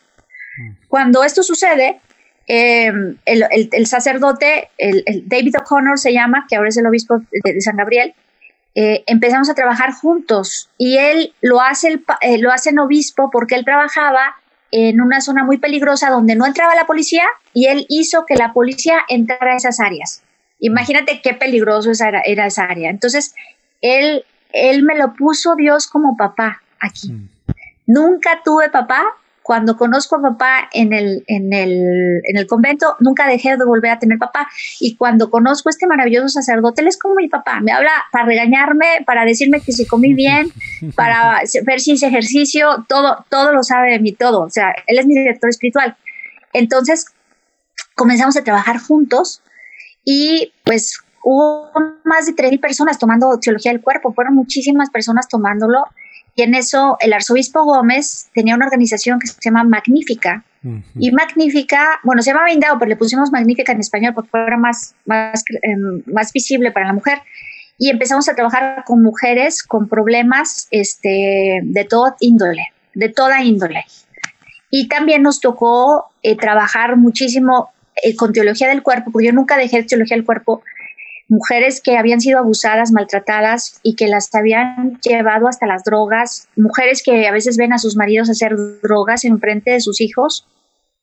Mm. Cuando esto sucede, em, el, el, sacerdote, el, David O'Connor se llama, que ahora es el obispo de San Gabriel, eh, empezamos a trabajar juntos y él lo hace, el, eh, lo hace en obispo porque él trabajaba en una zona muy peligrosa donde no entraba la policía y él hizo que la policía entrara a esas áreas. Imagínate qué peligroso era, era esa área. Entonces, él, él me lo puso Dios como papá aquí. Mm. Nunca tuve papá, cuando conozco a papá en el, en el, en el convento, nunca dejé de volver a tener papá. Y cuando conozco a este maravilloso sacerdote, él es como mi papá. Me habla para regañarme, para decirme que si comí bien, para ver si hice ejercicio, todo, todo lo sabe de mí, todo. O sea, él es mi director espiritual. Entonces, comenzamos a trabajar juntos y pues hubo más de 3.000 personas tomando teología del cuerpo, fueron muchísimas personas tomándolo. Y en eso el arzobispo Gómez tenía una organización que se llama Magnífica. Y Magnífica, bueno, se llama Indao, pero le pusimos Magnífica en español porque fuera más, más, em, más visible para la mujer. Y empezamos a trabajar con mujeres con problemas este, de toda índole, de toda índole. Y también nos tocó eh, trabajar muchísimo eh, con teología del cuerpo, porque yo nunca dejé teología del cuerpo, mujeres que habían sido abusadas, maltratadas y que las habían llevado hasta las drogas, mujeres que a veces ven a sus maridos hacer drogas en frente de sus hijos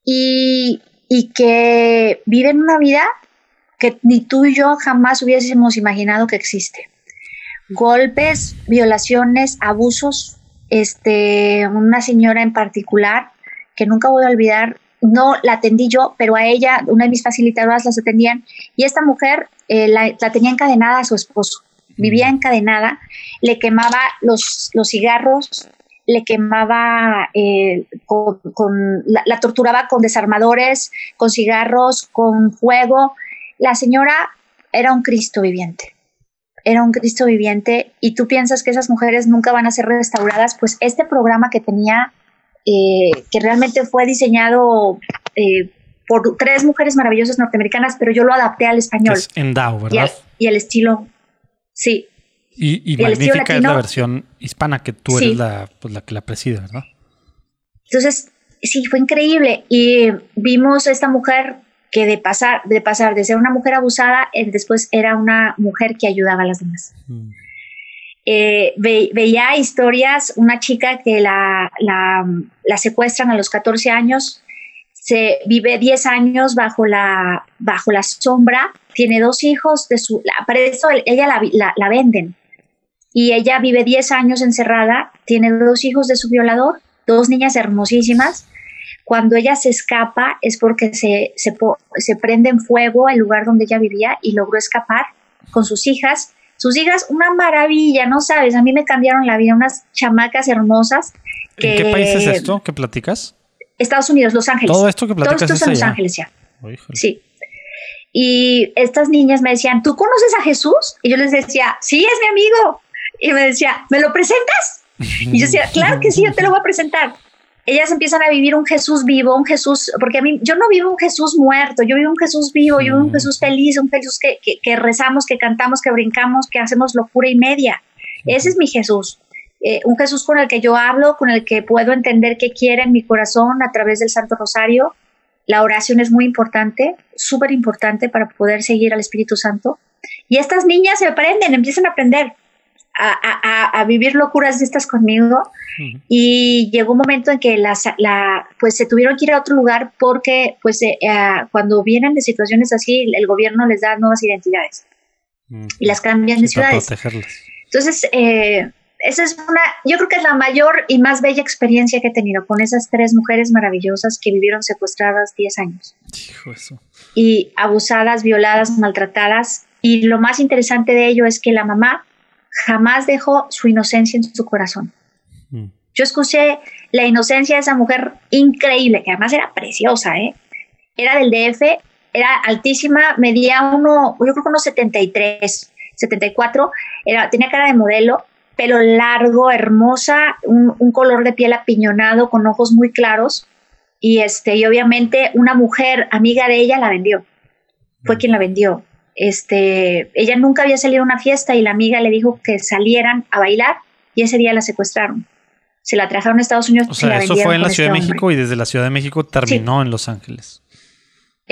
y, y que viven una vida que ni tú y yo jamás hubiésemos imaginado que existe. Golpes, violaciones, abusos, este, una señora en particular que nunca voy a olvidar, no la atendí yo, pero a ella, una de mis facilitadoras las atendían, y esta mujer eh, la, tenía encadenada a su esposo, vivía mm. encadenada, le quemaba los, los cigarros, le quemaba, eh, con, la, torturaba con desarmadores, con cigarros, con fuego. La señora era un Cristo viviente, era un Cristo viviente y tú piensas que esas mujeres nunca van a ser restauradas, pues este programa que tenía, eh, que realmente fue diseñado por tres mujeres maravillosas norteamericanas, pero yo lo adapté al español. Es Endao, ¿verdad? Y, el estilo, sí. Y, Magnífica es la versión hispana, que tú eres la, pues, la que la preside, ¿verdad? Entonces, sí, fue increíble. Y vimos a esta mujer que de pasar, de pasar de ser una mujer abusada, después era una mujer que ayudaba a las demás. Mm. Eh, veía historias, una chica que la, la, la, secuestran a los 14 años, se vive 10 años bajo la, bajo la sombra, tiene dos hijos, de su, para eso ella la, la, venden. Y ella vive 10 años encerrada, tiene dos hijos de su violador, dos niñas hermosísimas. Cuando ella se escapa es porque se, se, se prende en fuego el lugar donde ella vivía y logró escapar con sus hijas. Sus hijas, una maravilla, no sabes, a mí me cambiaron la vida, unas chamacas hermosas. ¿En qué país es esto que platicas? Estados Unidos, Los Ángeles. Todo esto que platicas Todo esto es en Los Ángeles ya. sí. Y estas niñas me decían, ¿tú conoces a Jesús? Y yo les decía, sí, es mi amigo. Y me decía, ¿me lo presentas? Y yo decía, claro que sí, yo te lo voy a presentar. Ellas empiezan a vivir un Jesús vivo, un Jesús, porque a mí, yo no vivo un Jesús muerto, yo vivo un Jesús vivo, yo vivo un Jesús feliz, un Jesús que, que rezamos, que cantamos, que brincamos, que hacemos locura y media. Ese es mi Jesús. Eh, un Jesús con el que yo hablo, con el que puedo entender qué quiere en mi corazón a través del Santo Rosario. La oración es muy importante, súper importante para poder seguir al Espíritu Santo. Y estas niñas se aprenden, empiezan a aprender a, vivir locuras de estas conmigo. Y llegó un momento en que las, la, pues se tuvieron que ir a otro lugar porque pues eh, cuando vienen de situaciones así, el, gobierno les da nuevas identidades y las cambian de ciudades. Entonces, eh, esa es una, yo creo que es la mayor y más bella experiencia que he tenido con esas tres mujeres maravillosas que vivieron secuestradas 10 años. Y abusadas, violadas, maltratadas. Y lo más interesante de ello es que la mamá jamás dejó su inocencia en su corazón. Mm. Yo escuché la inocencia de esa mujer increíble, que además era preciosa, ¿eh? Era del DF, era altísima, medía uno, yo creo que unos 73, 74, era, tenía cara de modelo, pelo largo, hermosa, un, color de piel apiñonado con ojos muy claros y este y obviamente una mujer amiga de ella la vendió. Fue quien la vendió. Este, ella nunca había salido a una fiesta y la amiga le dijo que salieran a bailar y ese día la secuestraron. Se la trajeron a Estados Unidos. O sea, eso fue en la Ciudad de este México y desde la Ciudad de México terminó en Los Ángeles.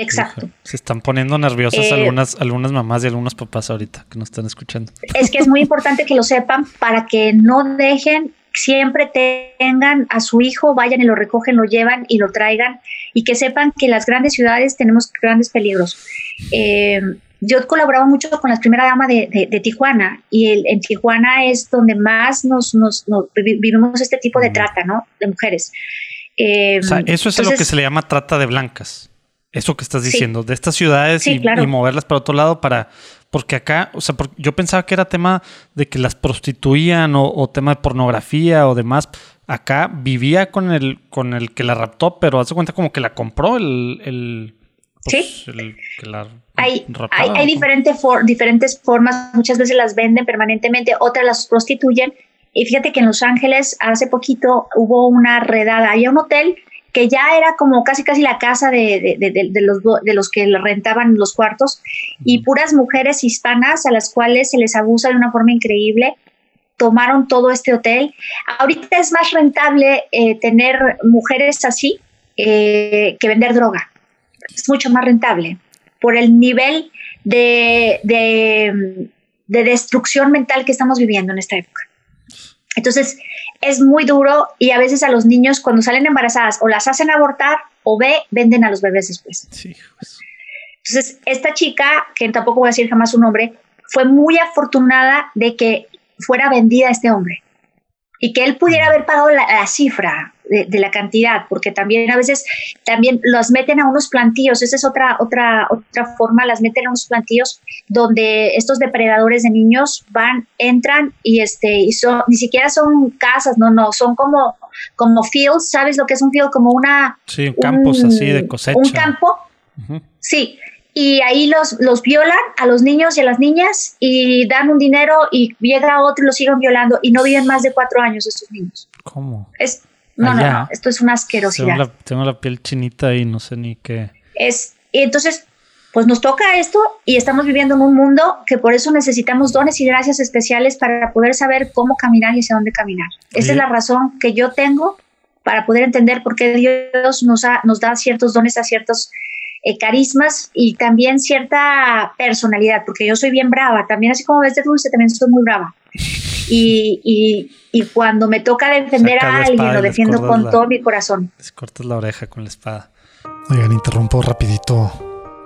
Exacto. Se están poniendo nerviosas eh, algunas, algunas mamás y algunos papás ahorita que nos están escuchando. Es que es muy importante que lo sepan para que no dejen, siempre tengan a su hijo, vayan y lo recogen, lo llevan y lo traigan y que sepan que en las grandes ciudades tenemos grandes peligros. Eh, yo colaboraba mucho con la primera dama de, Tijuana y en Tijuana es donde más nos, nos, vivimos este tipo de trata, ¿no? De mujeres. o sea, eso es lo que se le llama trata de blancas eso que estás diciendo, de estas ciudades y, moverlas para otro lado para... Porque acá, o sea, yo pensaba que era tema de que las prostituían o, tema de pornografía o demás. Acá vivía con el, con el que la raptó, pero hace cuenta como que la compró el, ¿Sí? Pues, hay, hay, diferentes formas, muchas veces las venden permanentemente, otras las prostituyen. Y fíjate que en Los Ángeles hace poquito hubo una redada. Había un hotel que ya era como casi casi la casa de, los, de los que rentaban los cuartos y puras mujeres hispanas a las cuales se les abusa de una forma increíble tomaron todo este hotel. Ahorita es más rentable eh, tener mujeres así eh, que vender droga. Es mucho más rentable por el nivel de, de, destrucción mental que estamos viviendo en esta época. Entonces, es muy duro y a veces a los niños cuando salen embarazadas o las hacen abortar o ve, venden a los bebés después. Sí, pues. Entonces, esta chica, que tampoco voy a decir jamás su nombre, fue muy afortunada de que fuera vendida a este hombre y que él pudiera haber pagado la, cifra de, la cantidad, porque también a veces también los meten a unos plantillos, esa es otra, otra, otra forma, las meten a unos plantillos donde estos depredadores de niños van, entran y este, y son, ni siquiera son casas, no, no, son como, como fields, ¿sabes lo que es un field? Como una... Sí, campos así de cosecha. Un campo. Sí, y ahí los, los violan a los niños y a las niñas y dan un dinero y llega otro y los siguen violando y no viven más de cuatro años estos niños. ¿Cómo? Es, no, no, no, esto es una asquerosidad. Tengo la, piel chinita y no sé ni qué. Es, y entonces, pues nos toca esto y estamos viviendo en un mundo que por eso necesitamos dones y gracias especiales para poder saber cómo caminar y hacia dónde caminar. Esa es la razón que yo tengo para poder entender por qué Dios nos, nos da ciertos dones a ciertos eh, carismas y también cierta personalidad, porque yo soy bien brava, también así como ves de dulce, también soy muy brava. Y, y, cuando me toca defender a alguien, lo defiendo con todo mi corazón. Les cortas la oreja con la espada. Oigan, interrumpo rapidito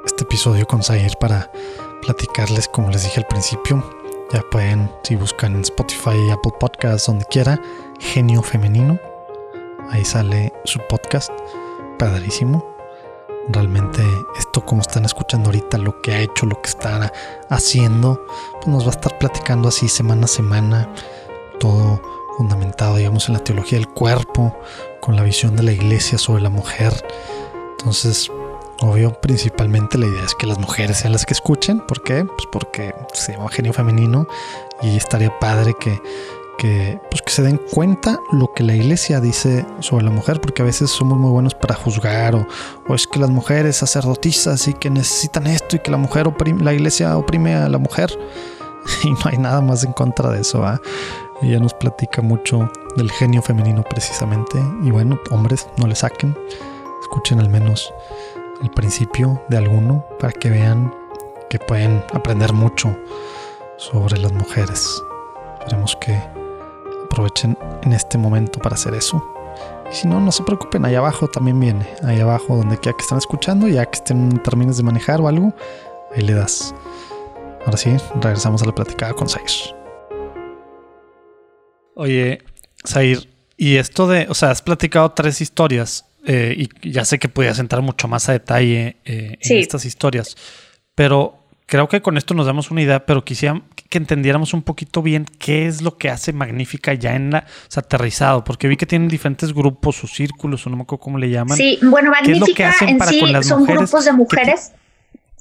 este episodio con Zair para platicarles, como les dije al principio, ya pueden, si buscan en Spotify, Apple Podcasts, donde quiera, Genio Femenino. Ahí sale su podcast, padrísimo realmente esto como están escuchando ahorita, lo que ha hecho, lo que está haciendo, pues nos va a estar platicando así semana a semana, todo fundamentado, digamos, en la teología del cuerpo, con la visión de la iglesia sobre la mujer. Entonces, obvio, principalmente la idea es que las mujeres sean las que escuchen. ¿Por qué? Pues porque se llama genio femenino y estaría padre que que, pues que se den cuenta lo que la iglesia dice sobre la mujer, porque a veces somos muy buenos para juzgar, o, es que las mujeres sacerdotisas y que necesitan esto y que la mujer oprime, la iglesia oprime a la mujer, y no hay nada más en contra de eso. Ella nos platica mucho del genio femenino precisamente, y bueno, hombres, no le saquen, escuchen al menos el principio de alguno para que vean que pueden aprender mucho sobre las mujeres. Esperemos que aprovechen en este momento para hacer eso. Y si no, no se preocupen, ahí abajo también viene. Ahí abajo, donde quiera que están escuchando, ya que estén termines de manejar o algo, ahí le das. Ahora sí, regresamos a la platicada con Zair. Oye, Zair, y esto de, o sea, has platicado tres historias eh, y ya sé que podías entrar mucho más a detalle eh, en estas historias, pero creo que con esto nos damos una idea, pero quisiera que entendiéramos un poquito bien qué es lo que hace Magnífica ya en la aterrizado, porque vi que tienen diferentes grupos o círculos, o no me acuerdo cómo le llaman. Sí, bueno, Magnífica en sí son grupos de mujeres,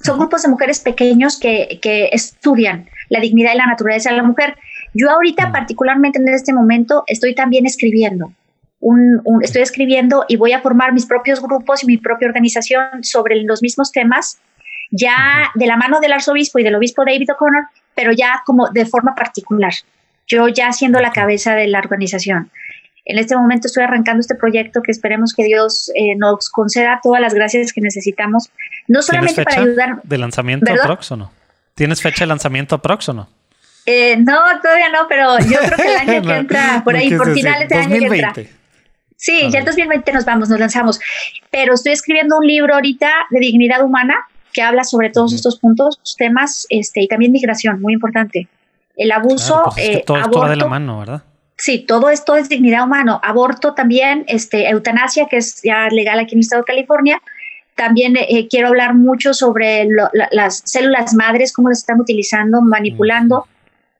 son grupos de mujeres pequeños que, que, estudian la dignidad y la naturaleza de la mujer. Yo ahorita, mm. particularmente en este momento, estoy también escribiendo. Un, estoy escribiendo y voy a formar mis propios grupos y mi propia organización sobre los mismos temas ya de la mano del arzobispo y del obispo David O'Connor, pero ya como de forma particular, yo ya siendo la cabeza de la organización. En este momento estoy arrancando este proyecto que esperemos que Dios eh, nos conceda todas las gracias que necesitamos, no solamente para ayudar. ¿De lanzamiento prox o no? ¿Tienes fecha de lanzamiento prox o no? Eh, no, todavía no, pero yo creo que el año que entra, por ahí, por finales de año que entra. Sí, ya en 2020 nos vamos, nos lanzamos. Pero estoy escribiendo un libro ahorita de dignidad humana que habla sobre todos estos puntos, temas, este, y también migración, muy importante. El abuso, pues eh, todo esto va de la mano, ¿verdad? Sí, todo esto es dignidad humana. Aborto también, este, eutanasia, que es ya legal aquí en el estado de California. También eh, quiero hablar mucho sobre las células madres, cómo las están utilizando, manipulando.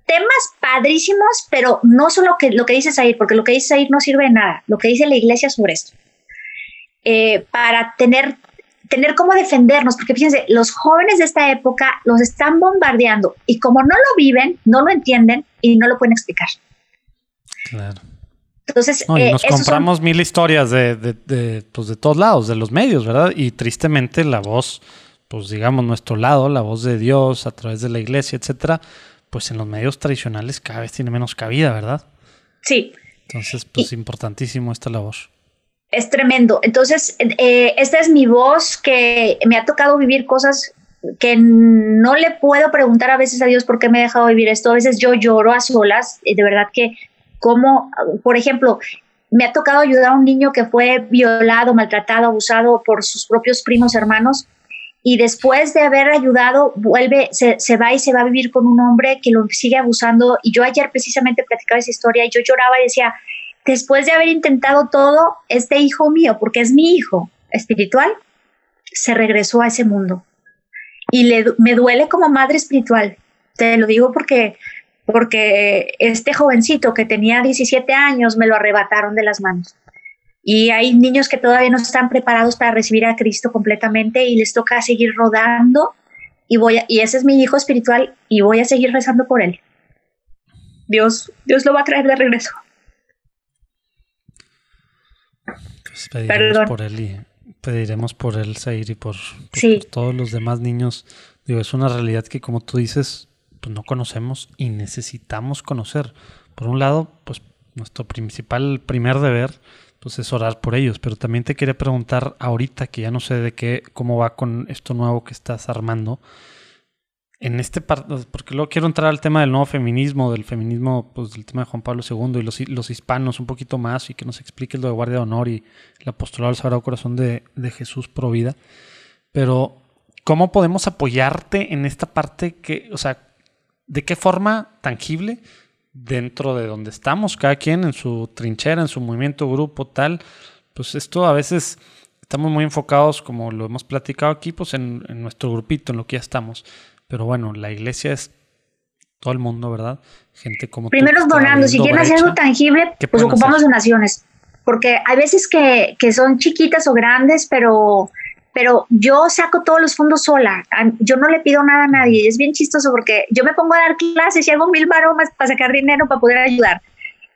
Temas padrísimos, pero no solo que, lo que dices ahí, porque lo que dices ahí no sirve de nada. Lo que dice la iglesia sobre esto. Eh, para tener tener cómo defendernos, porque fíjense, los jóvenes de esta época los están bombardeando y como no lo viven, no lo entienden y no lo pueden explicar. Claro. Entonces, y eh, nos compramos mil historias de, de, de, pues de todos lados, de los medios, ¿verdad? Y tristemente la voz, pues digamos, nuestro lado, la voz de Dios a través de la iglesia, etcétera, pues en los medios tradicionales cada vez tiene menos cabida, ¿verdad? Sí. Entonces, pues importantísimo esta labor. Es tremendo. Entonces, eh, esta es mi voz que me ha tocado vivir cosas que no le puedo preguntar a veces a Dios por qué me ha dejado vivir esto. A veces yo lloro a solas, de verdad que como, por ejemplo, me ha tocado ayudar a un niño que fue violado, maltratado, abusado por sus propios primos hermanos y después de haber ayudado vuelve, se, se, va y se va a vivir con un hombre que lo sigue abusando y yo ayer precisamente platicaba esa historia y yo lloraba y decía, después de haber intentado todo, este hijo mío, porque es mi hijo espiritual, se regresó a ese mundo y le, me duele como madre espiritual, te lo digo porque porque este jovencito que tenía 17 años me lo arrebataron de las manos. Y hay niños que todavía no están preparados para recibir a Cristo completamente y les toca seguir rodando y voy y ese es mi hijo espiritual y voy a seguir rezando por él. Dios, Dios lo va a traer de regreso. Pues pediremos por él y pediremos por él, Zair, y por, por todos los demás niños. Digo, es una realidad que como tú dices, pues no conocemos y necesitamos conocer. Por un lado, pues nuestro principal primer deber pues es orar por ellos, pero también te quería preguntar ahorita que ya no sé de qué cómo va con esto nuevo que estás armando. En este porque luego quiero entrar al tema del nuevo feminismo, del feminismo, pues del tema de Juan Pablo II y los, los hispanos un poquito más y que nos expliques lo de Guardia de Honor y el apostolado al Sagrado Corazón de, de Jesús pro vida. Pero, ¿cómo podemos apoyarte en esta parte que, o sea, de qué forma tangible dentro de donde estamos, cada quien en su trinchera, en su movimiento, grupo, tal, pues esto a veces estamos muy enfocados, como lo hemos platicado aquí, pues en, nuestro grupito, en lo que ya estamos. Pero bueno, la iglesia es todo el mundo, ¿verdad? Gente como Primero donando, si quieren hacer algo tangible, pues ocupamos donaciones. Porque hay veces que, que son chiquitas o grandes, pero pero yo saco todos los fondos sola, yo no le pido nada a nadie, es bien chistoso porque yo me pongo a dar clases y hago mil baromas para sacar dinero para poder ayudar.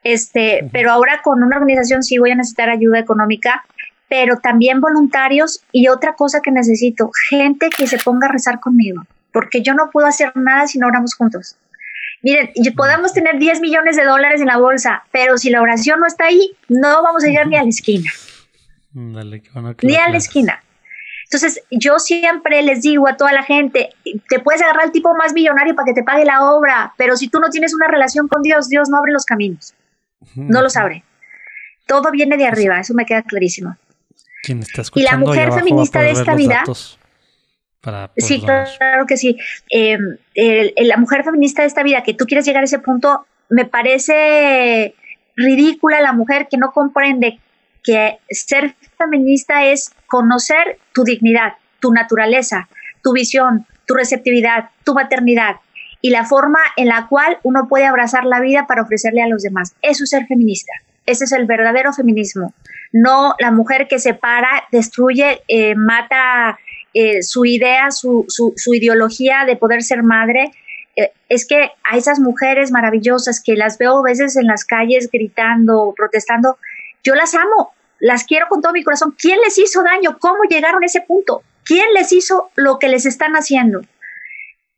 Este, pero ahora con una organización sí voy a necesitar ayuda económica, pero también voluntarios y otra cosa que necesito, gente que se ponga a rezar conmigo, porque yo no puedo hacer nada si no oramos juntos. Miren, podemos tener 10 millones de dólares en la bolsa, pero si la oración no está ahí, no vamos a llegar ni a la esquina. ni a la esquina. Entonces, yo siempre les digo a toda la gente, te puedes agarrar al tipo más millonario para que te pague la obra, pero si tú no tienes una relación con Dios, Dios no abre los caminos. No los abre. Todo viene de arriba, eso me queda clarísimo. y la mujer feminista de esta vida... sí, claro, que sí. Em, la mujer feminista de esta vida, que tú quieres llegar a ese punto, me parece ridícula la mujer que no comprende que ser feminista es conocer tu dignidad, tu naturaleza, tu visión, tu receptividad, tu maternidad y la forma en la cual uno puede abrazar la vida para ofrecerle a los demás. Eso es ser feminista. Ese es el verdadero feminismo. No la mujer que se para, destruye, eh, mata eh, su idea, su, su, ideología de poder ser madre. Eh, es que a esas mujeres maravillosas que las veo a veces en las calles gritando, protestando, yo las amo, las quiero con todo mi corazón. ¿Quién les hizo daño? ¿Cómo llegaron a ese punto? ¿Quién les hizo lo que les están haciendo?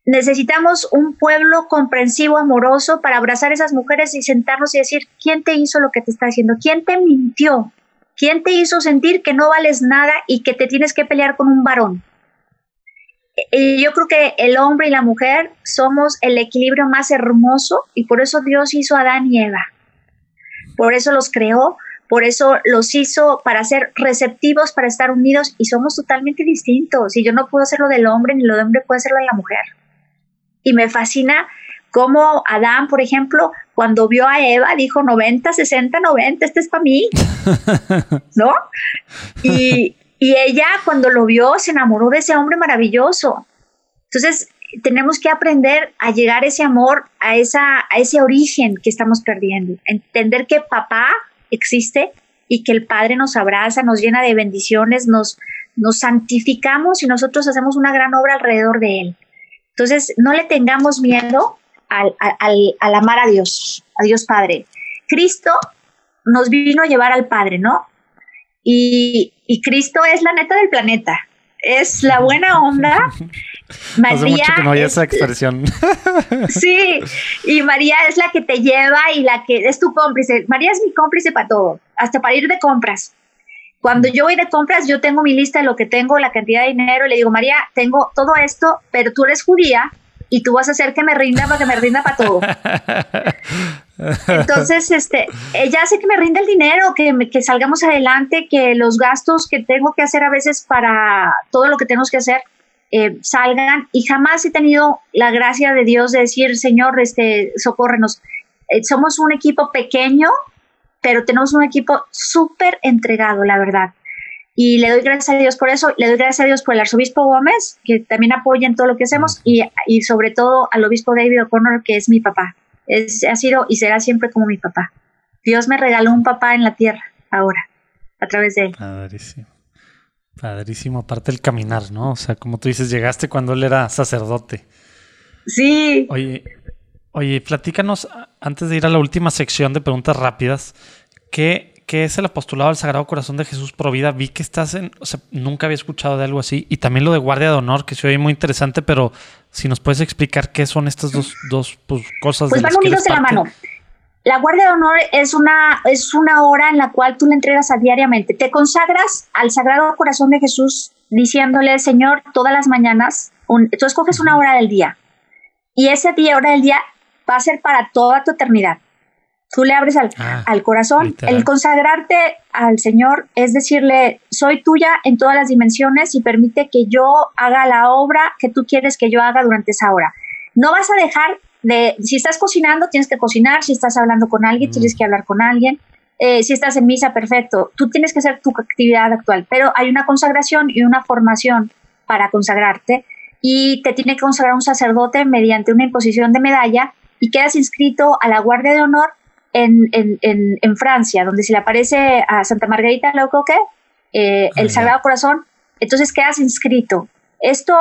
Necesitamos un pueblo comprensivo, amoroso, para abrazar a esas mujeres y sentarnos y decir, ¿quién te hizo lo que te está haciendo? ¿Quién te mintió? ¿Quién te hizo sentir que no vales nada y que te tienes que pelear con un varón? Y yo creo que el hombre y la mujer somos el equilibrio más hermoso y por eso Dios hizo a Adán y Eva. Por eso los creó, por eso los hizo para ser receptivos, para estar unidos y somos totalmente distintos. Y yo no puedo hacerlo del hombre ni lo del hombre puede hacerlo de la mujer. Y me fascina cómo Adán, por ejemplo, cuando vio a Eva, dijo 90, 60, 90, este es para mí, ¿no? Y, y ella cuando lo vio se enamoró de ese hombre maravilloso. Entonces, tenemos que aprender a llegar ese amor, a, esa, a ese origen que estamos perdiendo. Entender que papá existe y que el Padre nos abraza, nos llena de bendiciones, nos, nos santificamos y nosotros hacemos una gran obra alrededor de Él. Entonces, no le tengamos miedo al, al, amar a Dios, a Dios Padre. Cristo nos vino a llevar al Padre, ¿no? Y, y Cristo es la neta del planeta es la buena onda. María Hace mucho que no hay esa expresión. Sí, y María es la que te lleva y la que es tu cómplice. María es mi cómplice para todo, hasta para ir de compras. Cuando yo voy de compras, yo tengo mi lista de lo que tengo, la cantidad de dinero, y le digo, María, tengo todo esto, pero tú eres judía y tú vas a hacer que me rinda para que me rinda para todo. Entonces, este, ella hace que me rinda el dinero, que, que salgamos adelante, que los gastos que tengo que hacer a veces para todo lo que tenemos que hacer eh, salgan. Y jamás he tenido la gracia de Dios de decir, Señor, este, socórrenos. Eh, somos un equipo pequeño, pero tenemos un equipo súper entregado, la verdad. Y le doy gracias a Dios por eso, le doy gracias a Dios por el arzobispo Gómez, que también apoya en todo lo que hacemos, y, y sobre todo al obispo David O'Connor, que es mi papá ha sido y será siempre como mi papá. Dios me regaló un papá en la tierra ahora, a través de él. Padrísimo. Padrísimo, aparte el caminar, ¿no? O sea, como tú dices, llegaste cuando él era sacerdote. Sí. Oye, oye, platícanos, antes de ir a la última sección de preguntas rápidas, ¿qué, ¿qué es el apostolado del Sagrado Corazón de Jesús Provida? Vi que estás en, o sea, nunca había escuchado de algo así, y también lo de Guardia de Honor, que se oye muy interesante, pero si nos puedes explicar qué son estas dos, dos pues, cosas. Pues van unidos de la mano. La Guardia de Honor es una, es una hora en la cual tú le entregas a diariamente. Te consagras al Sagrado Corazón de Jesús diciéndole, Señor, todas las mañanas, tú escoges una hora del día y ese día, hora del día, va a ser para toda tu eternidad. Tú le abres al, ah, al corazón. El consagrarte al Señor es decirle, soy tuya en todas las dimensiones y permite que yo haga la obra que tú quieres que yo haga durante esa hora. No vas a dejar de, si estás cocinando, tienes que cocinar, si estás hablando con alguien, mm. tienes que hablar con alguien, eh, si estás en misa, perfecto, tú tienes que hacer tu actividad actual, pero hay una consagración y una formación para consagrarte y te tiene que consagrar un sacerdote mediante una imposición de medalla y quedas inscrito a la Guardia de Honor en, en, en, Francia, donde se le aparece a Santa Margarita Locoque, eh, el Sagrado Corazón, entonces quedas inscrito. Esto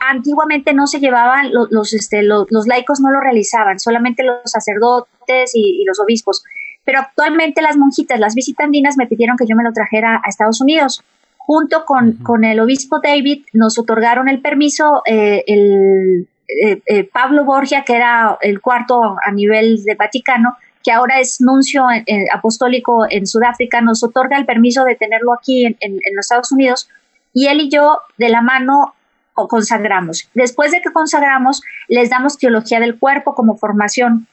antiguamente no se llevaban, los, este, los, laicos no lo realizaban, solamente los sacerdotes y, los obispos. Pero actualmente las monjitas, las visitandinas, me pidieron que yo me lo trajera a Estados Unidos. Junto con, con el obispo David, nos otorgaron el permiso, eh, el, eh, eh, Pablo Borgia, que era el cuarto a nivel de Vaticano, que ahora es nuncio apostólico en Sudáfrica, nos otorga el permiso de tenerlo aquí en, los Estados Unidos y él y yo de la mano consagramos. Después de que consagramos, les damos teología del cuerpo como formación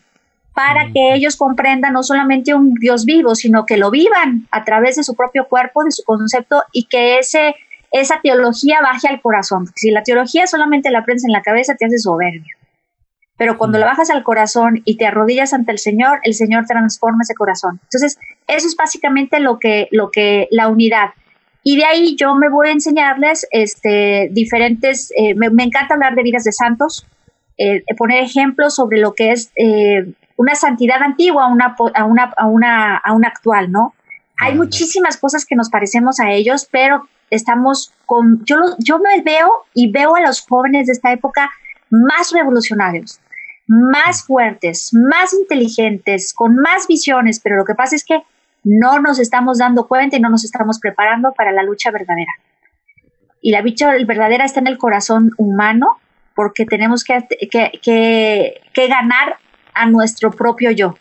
para que ellos comprendan no solamente un Dios vivo, sino que lo vivan a través de su propio cuerpo, de su concepto y que ese, esa teología baje al corazón. Si la teología solamente la aprendes en la cabeza, te hace soberbio. Pero cuando mm. la bajas al corazón y te arrodillas ante el Señor, el Señor transforma ese corazón. Entonces, eso es básicamente lo que, lo que la unidad. Y de ahí yo me voy a enseñarles este, diferentes, eh, me, encanta hablar de vidas de santos, eh, poner ejemplos sobre lo que es eh, una santidad antigua a una, a una, a una, a una actual, ¿no? Hay muchísimas cosas que nos parecemos a ellos, pero estamos con, yo, yo me veo y veo a los jóvenes de esta época más revolucionarios más fuertes, más inteligentes, con más visiones, pero lo que pasa es que no nos estamos dando cuenta y no nos estamos preparando para la lucha verdadera. Y la lucha verdadera está en el corazón humano porque tenemos que, que, ganar a nuestro propio yo.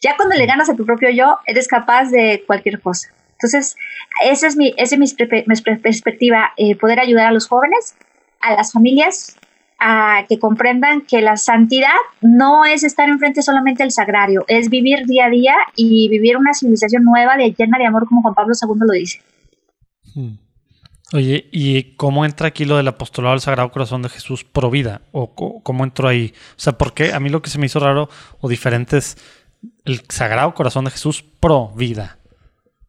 Ya cuando le ganas a tu propio yo, eres capaz de cualquier cosa. Entonces, esa es mi, esa es mi, perspectiva, eh, poder ayudar a los jóvenes, a las familias a que comprendan que la santidad no es estar enfrente solamente del sagrario, es vivir día a día y vivir una civilización nueva, de llena de amor, como Juan Pablo II lo dice. Hmm. Oye, ¿y cómo entra aquí lo del apostolado del Sagrado Corazón de Jesús pro vida? ¿O cómo entró ahí? O sea, porque a mí lo que se me hizo raro o diferente es el Sagrado Corazón de Jesús pro vida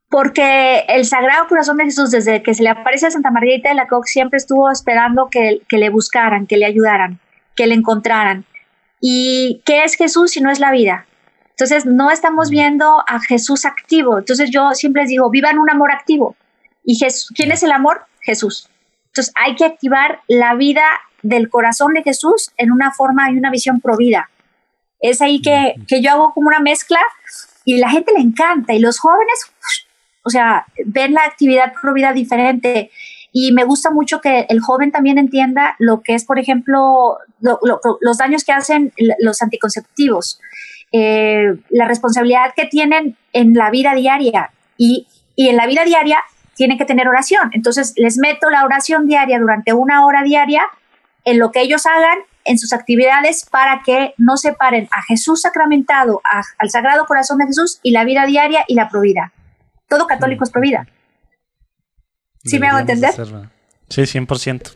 porque el Sagrado Corazón de Jesús, desde que se le aparece a Santa Margarita de la Coque, siempre estuvo esperando que, que, le buscaran, que le ayudaran, que le encontraran. ¿Y qué es Jesús si no es la vida? Entonces, no estamos viendo a Jesús activo. Entonces, yo siempre les digo, vivan un amor activo. ¿Y quién es el amor? Jesús. Entonces hay que activar la vida del corazón de Jesús en una forma y una visión provida. Es ahí que, que yo hago como una mezcla y la gente le encanta y los jóvenes, o sea, ven la actividad provida diferente. Y me gusta mucho que el joven también entienda lo que es, por ejemplo, los daños que hacen los anticonceptivos, eh, la responsabilidad que tienen en la vida diaria. Y, y en la vida diaria tienen que tener oración. Entonces les meto la oración diaria durante una hora diaria en lo que ellos hagan en sus actividades para que no separen a Jesús sacramentado, al Sagrado Corazón de Jesús y la vida diaria y la provida. Todo católico es provida. ¿Sí me hago entender? Sí, 100%.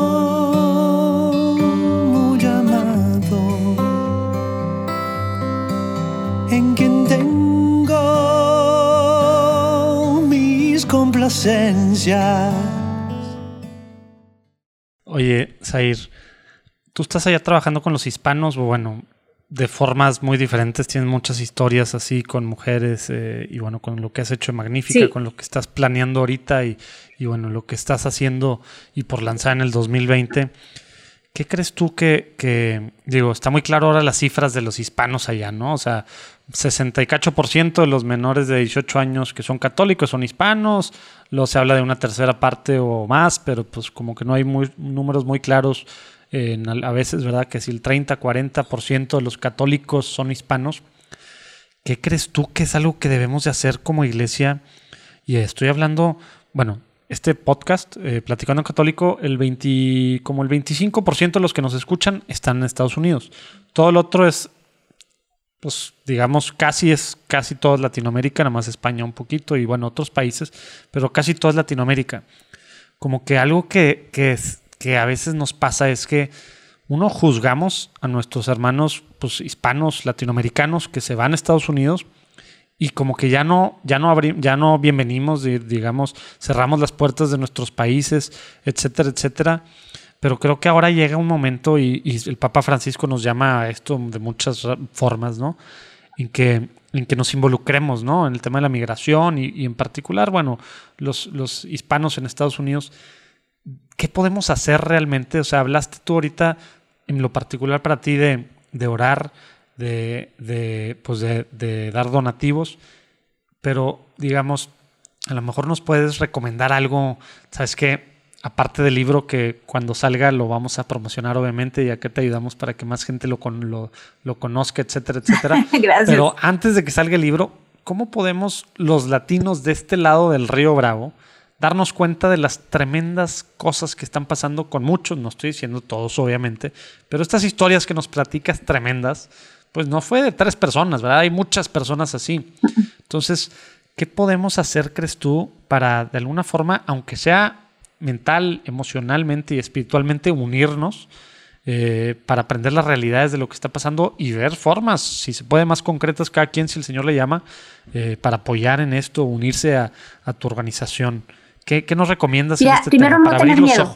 Oye, Zair, tú estás allá trabajando con los hispanos, o bueno, de formas muy diferentes, tienes muchas historias así con mujeres eh, y bueno, con lo que has hecho Magnífica, con lo que estás planeando ahorita y, y, bueno, lo que estás haciendo y por lanzar en el 2020. ¿Qué crees tú que, que, digo, está muy claro ahora las cifras de los hispanos allá, ¿no? O sea, 68% de los menores de 18 años que son católicos son hispanos, luego se habla de una tercera parte o más, pero pues como que no hay números muy claros a veces, ¿verdad? Que si el 30, 40% de los católicos son hispanos, ¿qué crees tú que es algo que debemos de hacer como iglesia? Y estoy hablando, bueno, este podcast, eh, Platicando en Católico, el 20, como el 25% de los que nos escuchan están en Estados Unidos. Todo el otro es pues digamos, casi es casi toda Latinoamérica, nada más España un poquito y bueno, otros países, pero casi toda Latinoamérica. Como que algo que, que, que a veces nos pasa es que uno juzgamos a nuestros hermanos pues, hispanos, latinoamericanos que se van a Estados Unidos y como que ya no, ya no, ya no bienvenimos, digamos, cerramos las puertas de nuestros países, etcétera, etcétera. Pero creo que ahora llega un momento y, el Papa Francisco nos llama a esto de muchas formas, ¿no? En que, en que nos involucremos, ¿no? En el tema de la migración y, en particular, bueno, los, los, hispanos en Estados Unidos, ¿qué podemos hacer realmente? O sea, hablaste tú ahorita en lo particular para ti de, de orar, de, de, pues de, de dar donativos, pero digamos, a lo mejor nos puedes recomendar algo, ¿sabes qué? Aparte del libro que cuando salga lo vamos a promocionar obviamente, ya que te ayudamos para que más gente lo, lo, lo conozca, etcétera, etcétera. Gracias. Pero antes de que salga el libro, ¿cómo podemos los latinos de este lado del río Bravo darnos cuenta de las tremendas cosas que están pasando con muchos, no estoy diciendo todos obviamente, pero estas historias que nos platicas tremendas, pues no fue de tres personas, ¿verdad? Hay muchas personas así. Entonces, ¿qué podemos hacer, crees tú, para de alguna forma, aunque sea mental, emocionalmente y espiritualmente unirnos eh, para aprender las realidades de lo que está pasando y ver formas, si se puede, más concretas cada quien, si el Señor le llama, eh, para apoyar en esto, unirse a, tu organización. ¿Qué, nos recomiendas en este primero No tener miedo.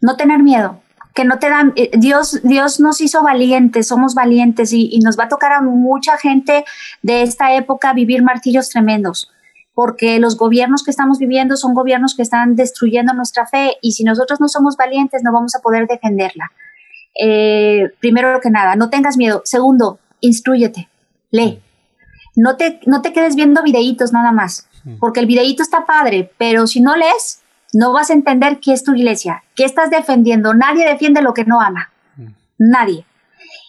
No tener miedo que no te dan, eh, Dios, Dios nos hizo valientes, somos valientes y, y, nos va a tocar a mucha gente de esta época vivir martillos tremendos porque los gobiernos que estamos viviendo son gobiernos que están destruyendo nuestra fe y si nosotros no somos valientes no vamos a poder defenderla. Eh, primero que nada, no tengas miedo. Segundo, instruyete, lee. No te, no te quedes viendo videitos nada más, porque el videíto está padre, pero si no lees, no vas a entender qué es tu iglesia, qué estás defendiendo. Nadie defiende lo que no ama. Nadie.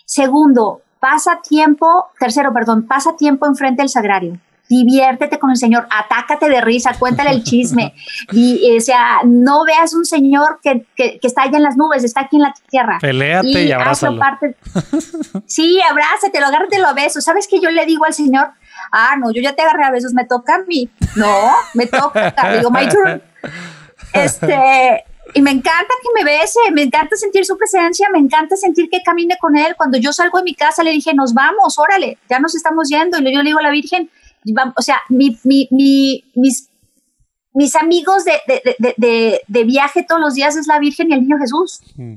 Segundo, pasa tiempo, tercero, perdón, pasa tiempo enfrente del sagrario diviértete con el Señor, atácate de risa, cuéntale el chisme. Y, o sea, no veas un Señor que, que, está allá en las nubes, está aquí en la tierra. Peléate y, y abrázalo. Parte... sí, abrázatelo, agárratelo a besos. ¿Sabes qué yo le digo al Señor? Ah, no, yo ya te agarré a besos, me toca a mí. No, me toca. digo, my turn. Este, y me encanta que me bese, me encanta sentir su presencia, me encanta sentir que camine con él. Cuando yo salgo de mi casa le dije, nos vamos, órale, ya nos estamos yendo. Y yo le digo a la Virgen, o sea, mi, mi, mis, mis amigos de, de, de, de, viaje todos los días es la Virgen y el Niño Jesús. Mm.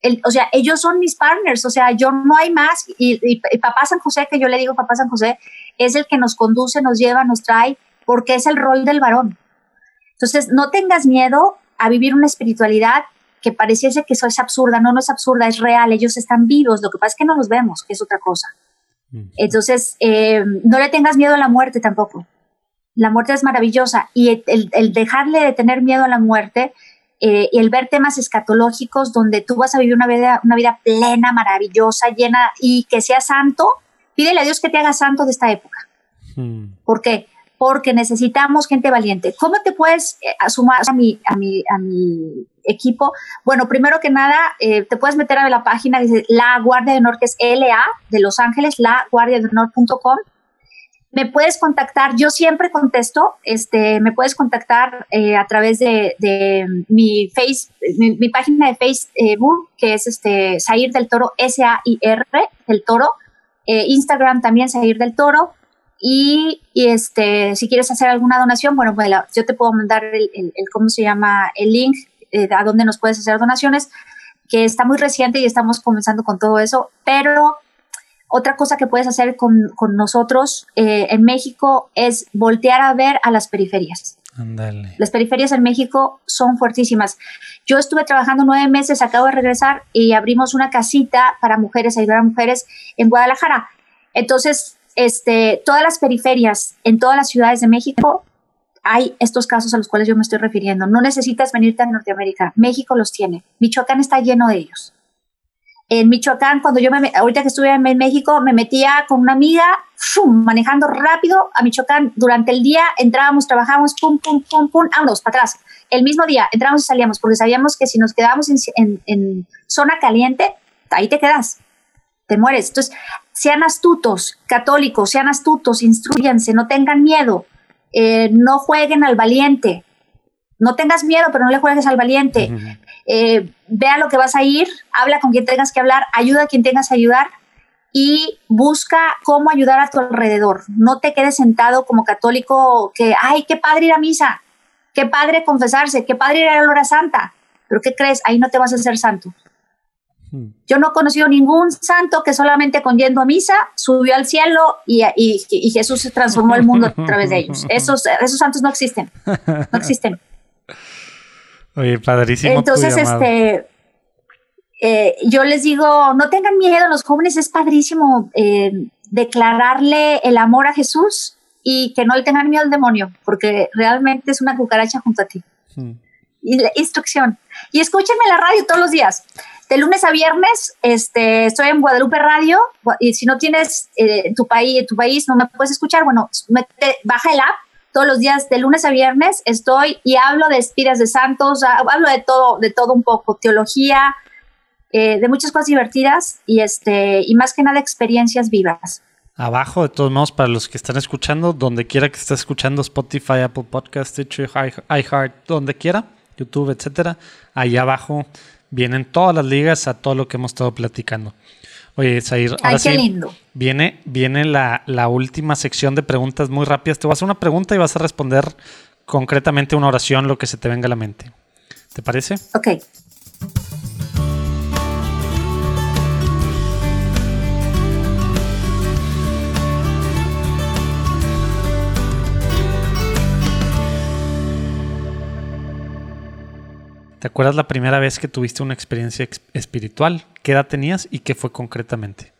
El, o sea, ellos son mis partners, o sea, yo no hay más. Y, y, y, Papá San José, que yo le digo Papá San José, es el que nos conduce, nos lleva, nos trae, porque es el rol del varón. Entonces, no tengas miedo a vivir una espiritualidad que pareciese que eso es absurda. No, no es absurda, es real. Ellos están vivos. Lo que pasa es que no los vemos, que es otra cosa. Entonces, eh, no le tengas miedo a la muerte tampoco. La muerte es maravillosa y el, dejarle de tener miedo a la muerte eh, y el ver temas escatológicos donde tú vas a vivir una vida, una vida plena, maravillosa, llena y que sea santo, pídele a Dios que te haga santo de esta época. ¿Por qué? Porque necesitamos gente valiente. ¿Cómo te puedes eh, sumar a mi, a mi, a mi equipo? Bueno, primero que nada, eh, te puedes meter a la página dice La Guardia de Honor, que es LA de Los Ángeles, laguardiadeonor.com. Me puedes contactar, yo siempre contesto, este, me puedes contactar eh, a través de, de mi, face, mi, página de Facebook, que es este, Sair del Toro, S-A-I-R del Toro. Instagram también, Sair del Toro. Y, este, si quieres hacer alguna donación, bueno, pues yo te puedo mandar el, ¿cómo se llama? El link eh, a donde nos puedes hacer donaciones, que está muy reciente y estamos comenzando con todo eso, pero otra cosa que puedes hacer con, con nosotros eh, en México es voltear a ver a las periferias. Andale. Las periferias en México son fuertísimas. Yo estuve trabajando nueve meses, acabo de regresar y abrimos una casita para mujeres, ayudar a mujeres en Guadalajara. Entonces, este, todas las periferias en todas las ciudades de México hay estos casos a los cuales yo me estoy refiriendo. No necesitas venirte a Norteamérica. México los tiene. Michoacán está lleno de ellos. En Michoacán, cuando yo me, ahorita que estuve en México, me metía con una amiga, manejando rápido a Michoacán. Durante el día entrábamos, trabajábamos, pum, pum, pum, pum, vámonos, para atrás. El mismo día entrábamos y salíamos, porque sabíamos que si nos quedábamos en, en zona caliente, ahí te quedas, te mueres. Entonces, sean astutos, católicos, sean astutos, instruyanse, no tengan miedo, eh, no jueguen al valiente, no tengas miedo, pero no le juegues al valiente. Eh, vea lo que vas a ir, habla con quien tengas que hablar, ayuda a quien tengas que ayudar y busca cómo ayudar a tu alrededor. No te quedes sentado como católico que, ay, qué padre ir a misa, qué padre confesarse, qué padre ir a la hora santa. Pero ¿qué crees? Ahí no te vas a hacer santo. Yo no he conocido ningún santo que solamente con yendo a misa subió al cielo y, y, Jesús transformó el mundo a través de ellos. Esos, esos santos no existen. No existen. Oye, padrísimo. Entonces, este, eh, yo les digo, no tengan miedo, los jóvenes es padrísimo eh, declararle el amor a Jesús y que no le tengan miedo al demonio, porque realmente es una cucaracha junto a ti. Y la instrucción. Y escúchenme la radio todos los días de lunes a viernes este, estoy en Guadalupe Radio y si no tienes eh, tu, país, tu país no me puedes escuchar, bueno, baja el app. Todos los días de lunes a viernes estoy y hablo de espiras de santos, hablo de todo, de todo un poco, teología, eh, de muchas cosas divertidas y, este, y más que nada experiencias vivas. Abajo, de todos modos, para los que están escuchando, donde quiera que estés escuchando, Spotify, Apple Podcast, Stitcher, iHeart, donde quiera, YouTube, etcétera, ahí abajo vienen todas las ligas a todo lo que hemos estado platicando. Oye, Zair, ahora sí, Viene, viene la, la, última sección de preguntas muy rápidas. Te voy a hacer una pregunta y vas a responder concretamente una oración, lo que se te venga a la mente. ¿Te parece? Ok. ¿Te acuerdas la primera vez que tuviste una experiencia espiritual? ¿Qué edad tenías y qué fue concretamente?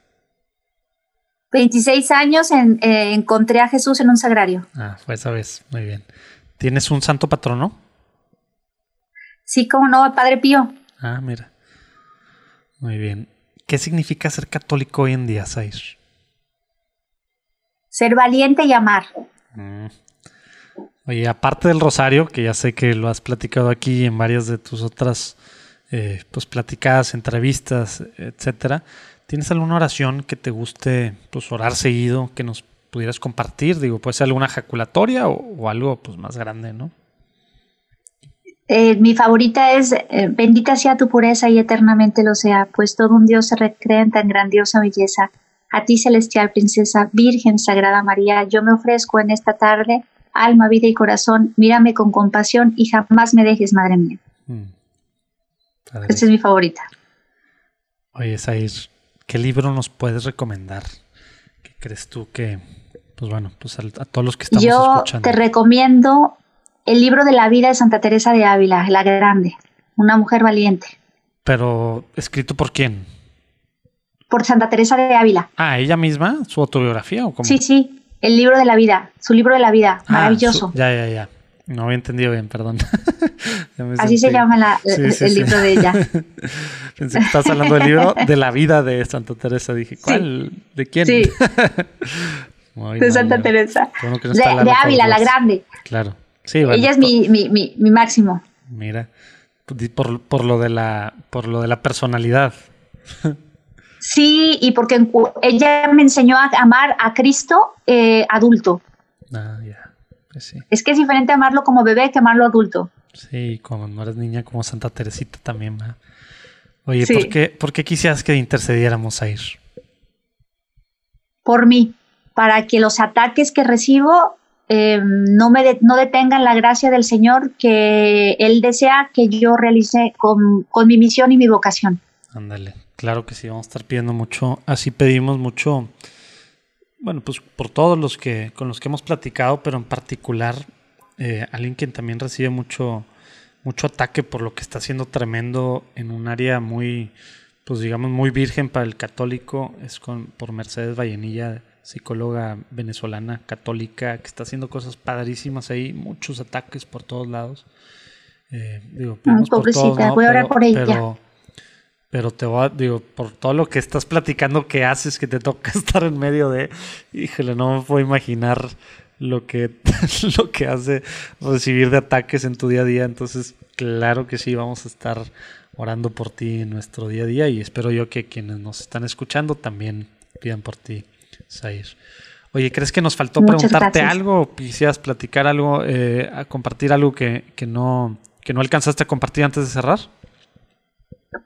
26 años eh, encontré a Jesús en un sagrario. Ah, fue esa vez. Muy bien. ¿Tienes un santo patrono? Sí, como no, Padre Pío. Ah, mira. Muy bien. ¿Qué significa ser católico hoy en día, Sair? Ser valiente y amar. Mm. Oye, aparte del rosario, que ya sé que lo has platicado aquí en varias de tus otras eh, pues platicadas, entrevistas, etcétera, ¿tienes alguna oración que te guste pues orar seguido, que nos pudieras compartir? Digo, puede ser alguna ejaculatoria o, algo pues más grande, ¿no? Eh, mi favorita es eh, Bendita sea tu pureza y eternamente lo sea, pues todo un Dios se recrea en tan grandiosa belleza. A ti, celestial princesa, Virgen Sagrada María, yo me ofrezco en esta tarde, alma, vida y corazón, mírame con compasión y jamás me dejes, Madre mía. Mm. Esta es mi favorita. Oye, Sair, ¿qué libro nos puedes recomendar? ¿Qué crees tú que, pues bueno, pues a, todos los que estamos Yo escuchando? te recomiendo el libro de la vida de Santa Teresa de Ávila, la grande, una mujer valiente, Pero, ¿escrito por quién? por Santa Teresa de Ávila. Ah, ella misma, su autobiografía o cómo? Sí, sí, el libro de la vida, su libro de la vida, Ah, maravilloso. su- ya, ya, ya. No había entendido bien, perdón. Así se llama la- Sí, el, sí, el sí. libro de ella. Pensé que estás hablando del libro de la vida de Santa Teresa. Dije, ¿cuál? ¿De quién? Sí. Muy de mal, Santa. Teresa. Bueno no De, Ávila, la grande. Claro. Sí, bueno, ella es mi, mi, mi, mi máximo. Mira, por, por lo de la por lo de la personalidad. Sí, y porque ella me enseñó a amar a Cristo eh, adulto. Ah, ya. Pues sí. Es que es diferente amarlo como bebé que amarlo adulto. Sí, como no eres niña como Santa Teresita también, ¿va? Oye, Sí. ¿por, qué, ¿por qué quisieras que intercediéramos a ir? por mí, para que los ataques que recibo eh, no me de- no detengan la gracia del Señor que Él desea que yo realice con, con mi misión y mi vocación. Ándale, claro que sí, vamos a estar pidiendo mucho. Así pedimos mucho, bueno, pues por todos los que con los que hemos platicado, pero en particular eh, alguien quien también recibe mucho, mucho ataque por lo que está haciendo tremendo en un área muy, pues digamos, muy virgen para el católico, es con, por Mercedes Vallenilla, psicóloga venezolana católica, que está haciendo cosas padrísimas ahí, muchos ataques por todos lados. Eh, digo, pobrecita, todos, ¿no? voy a orar por ella. pero- pero te voy a, digo, por todo lo que estás platicando que haces, que te toca estar en medio de, híjole, no me puedo imaginar lo que, lo que hace recibir de ataques en tu día a día. Entonces, claro que sí, vamos a estar orando por ti en nuestro día a día y espero yo que quienes nos están escuchando también pidan por ti, Zair. Oye, ¿crees que nos faltó Muchas preguntarte gracias. algo? o ¿Quisieras platicar algo, eh, a compartir algo que, que, no, que no alcanzaste a compartir antes de cerrar?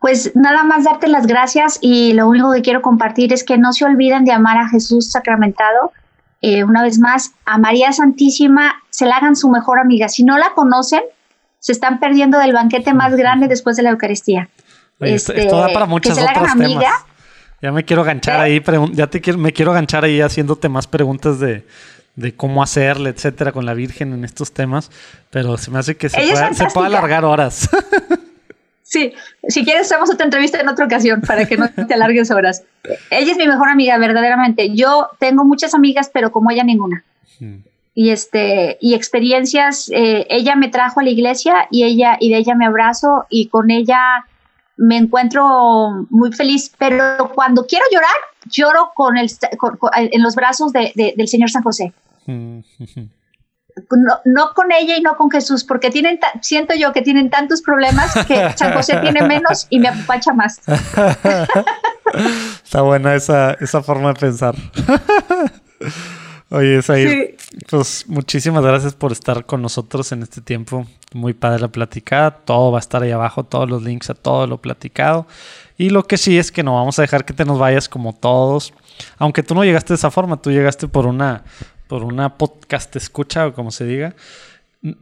Pues nada más darte las gracias y lo único que quiero compartir es que no se olviden de amar a Jesús sacramentado. Eh, una vez más, a María Santísima se la hagan su mejor amiga. Si no la conocen, se están perdiendo del banquete más grande después de la Eucaristía. Oye, esto, Este, esto da para que muchos se la hagan otros amiga. temas. Ya me quiero ganchar ¿Eh? ahí, ya te quiero, me quiero ganchar ahí haciéndote más preguntas de, de cómo hacerle, etcétera, con la Virgen en estos temas, pero se me hace que se, pueda, se puede alargar horas. Sí, si quieres hacemos otra entrevista en otra ocasión para que no te alargues horas. Ella es mi mejor amiga, verdaderamente. Yo tengo muchas amigas, pero como ella ninguna. Mm, Y este y experiencias. eh, ella me trajo a la iglesia y ella y de ella me abrazo y con ella me encuentro muy feliz. Pero cuando quiero llorar, lloro con el con- con- en los brazos de- de- del Señor San José. mm, ujú. No, no con ella y no con Jesús, porque tienen siento yo que tienen tantos problemas que San José tiene menos y me apapacha más. Está buena esa, esa forma de pensar. Oye, Zair, pues muchísimas gracias por estar con nosotros en este tiempo. Muy padre la platicada. Todo va a estar ahí abajo, todos los links a todo lo platicado. Y lo que sí es que no vamos a dejar que te nos vayas como todos. Aunque tú no llegaste de esa forma, tú llegaste por una, por una podcast escucha o como se diga.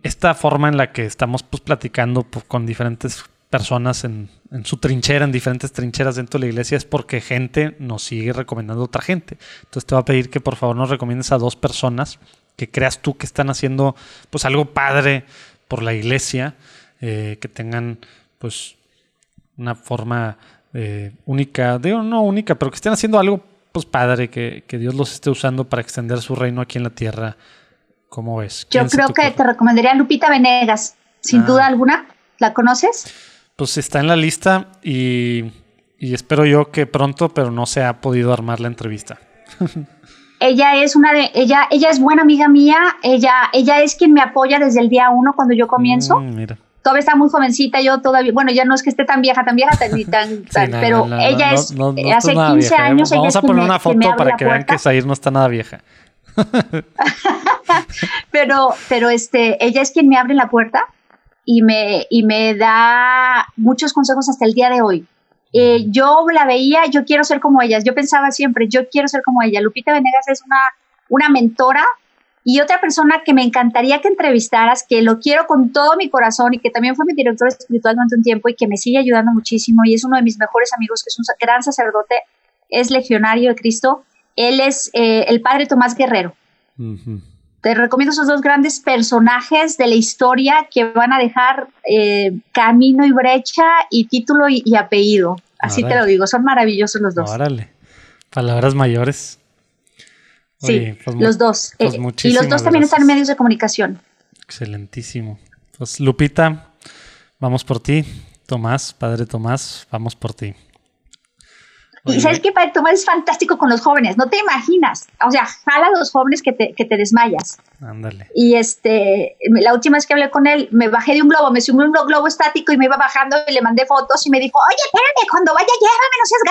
Esta forma en la que estamos pues platicando pues, con diferentes personas en, su trinchera, en diferentes trincheras dentro de la iglesia, es porque gente nos sigue recomendando a otra gente. Entonces te voy a pedir que por favor nos recomiendes a dos personas que creas tú que están haciendo pues algo padre por la iglesia, eh, que tengan pues una forma eh, única, digo no única, pero que estén haciendo algo pues padre, que, que Dios los esté usando para extender su reino aquí en la tierra. ¿Cómo ves? Yo ¿Quién se creo que te recomendaría a Lupita Venegas, sin Ah. duda alguna. ¿La conoces? Pues está en la lista y, y espero yo que pronto, pero no se ha podido armar la entrevista. Ella es una de, ella, ella es buena amiga mía, ella, ella es quien me apoya desde el día uno cuando yo comienzo. Mm, mira. Todavía está muy jovencita, yo todavía, bueno, ya no es que esté tan vieja, tan vieja, tan, Sí, tan, no, pero no, ella es, no, hace nada 15 vieja, ¿eh? años, ella Vamos es a poner una foto para que vean puerta. que Zair no está nada vieja. pero, pero este, ella es quien me abre la puerta y me, y me da muchos consejos hasta el día de hoy. Eh, yo la veía, yo quiero ser como ellas, yo pensaba siempre, yo quiero ser como ella. Lupita Venegas es una, una mentora y otra persona que me encantaría que entrevistaras, que lo quiero con todo mi corazón y que también fue mi director espiritual durante un tiempo y que me sigue ayudando muchísimo y es uno de mis mejores amigos, que es un gran sacerdote, es legionario de Cristo. Él es eh, el padre Tomás Guerrero. Te recomiendo esos dos grandes personajes de la historia que van a dejar eh, camino y brecha y título y, apellido. Así te lo digo, son maravillosos los dos. Órale, palabras mayores. Sí, pues los dos. Pues eh, y los dos también están en medios de comunicación. Excelentísimo. Pues Lupita, vamos por ti. Tomás, padre Tomás, vamos por ti. Y sabes que Padre Tomás es fantástico con los jóvenes, no te imaginas. O sea, jala a los jóvenes que te, que te desmayas. Ándale. Y este, la última vez que hablé con él, me bajé de un globo, me subí a un globo estático y me iba bajando y le mandé fotos y me dijo, oye, espérame, cuando vaya, llévame, no seas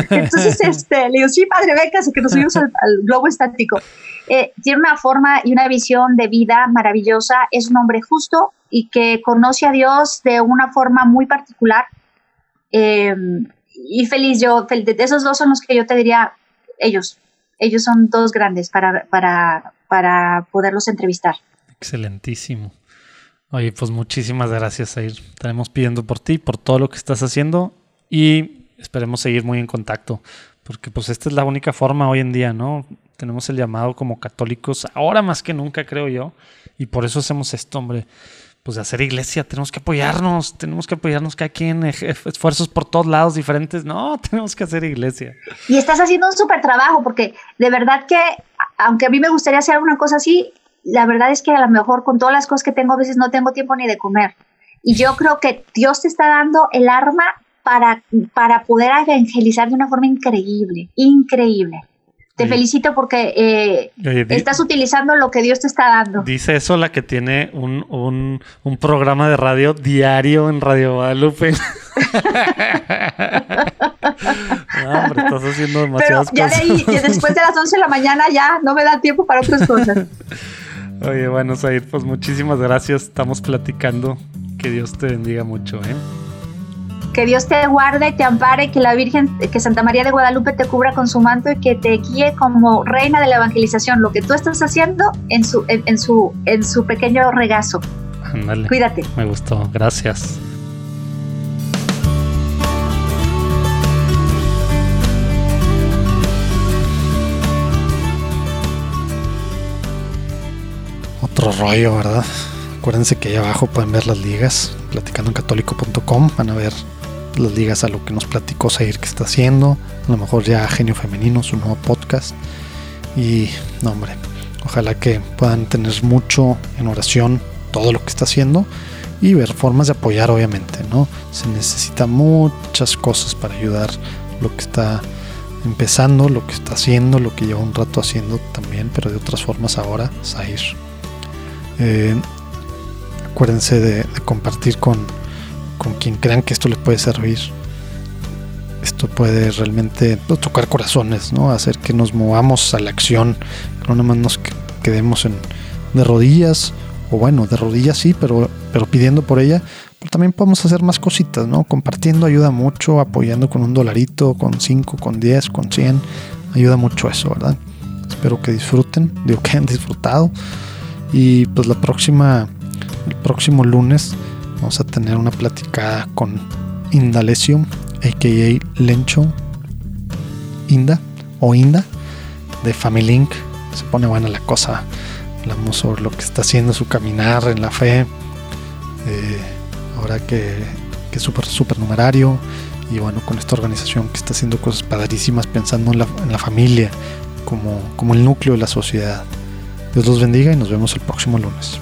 gacha. Entonces, este, le digo, sí, padre, venga, que nos subimos al, globo estático. Eh, tiene una forma y una visión de vida maravillosa, es un hombre justo y que conoce a Dios de una forma muy particular. Eh, y feliz yo, de esos dos son los que yo te diría, ellos, ellos son dos grandes para, para, para poderlos entrevistar. Excelentísimo. Oye, pues muchísimas gracias, Air. Estaremos pidiendo por ti, por todo lo que estás haciendo y esperemos seguir muy en contacto, porque pues esta es la única forma hoy en día, ¿no? Tenemos el llamado como católicos, ahora más que nunca, creo yo, y por eso hacemos esto, hombre pues de hacer iglesia, tenemos que apoyarnos, tenemos que apoyarnos cada quien, esfuerzos por todos lados diferentes, no, tenemos que hacer iglesia. Y estás haciendo un súper trabajo, porque de verdad que, aunque a mí me gustaría hacer una cosa así, la verdad es que a lo mejor con todas las cosas que tengo, a veces no tengo tiempo ni de comer. Y yo creo que Dios te está dando el arma para, para poder evangelizar de una forma increíble, increíble. Te felicito porque eh, estás utilizando lo que Dios te está dando. Dice eso la que tiene un, un, programa de radio diario en Radio Guadalupe. no, hombre, estás haciendo demasiadas Pero ya cosas. De ahí, después de las 11 de la mañana ya no me da tiempo para otras cosas. Oye, bueno, Said, pues muchísimas gracias. Estamos platicando. Que Dios te bendiga mucho, ¿eh? Que Dios te guarde, te ampare, que la Virgen, que Santa María de Guadalupe te cubra con su manto y que te guíe como reina de la evangelización, lo que tú estás haciendo en su, en, su, en su pequeño regazo. Ándale. Cuídate. Me gustó, gracias. Otro rollo, ¿verdad? Acuérdense que ahí abajo pueden ver las ligas, platicando en católico.com, van a ver las ligas a lo que nos platicó Zair que está haciendo, a lo mejor ya Genio Femenino, su nuevo podcast. Y, no, hombre, ojalá que puedan tener mucho en oración todo lo que está haciendo y ver formas de apoyar, obviamente, ¿no? Se necesita muchas cosas para ayudar lo que está empezando, lo que está haciendo, lo que lleva un rato haciendo también, pero de otras formas ahora, Zair. Eh, acuérdense de compartir con con quien crean que esto les puede servir. Esto puede realmente tocar corazones, ¿no? Hacer que nos movamos a la acción, que no nada más nos quedemos de rodillas, o bueno, de rodillas sí, pero, pero pidiendo por ella. Pero también podemos hacer más cositas, ¿no? Compartiendo ayuda mucho, apoyando con un dolarito, con cinco, con diez, con cien. Ayuda mucho eso, ¿verdad? Espero que disfruten, digo que hayan disfrutado. Y pues la próxima, el próximo lunes Vamos a tener una platicada con Indalecio, a.k.a. Lencho Inda o Inda de Family Link. Se pone buena la cosa. Hablamos sobre lo que está haciendo su caminar en la fe. Eh, ahora que, que es súper, súper numerario. Y bueno, con esta organización que está haciendo cosas padrísimas pensando en la, en la familia como, como el núcleo de la sociedad. Dios los bendiga y nos vemos el próximo lunes.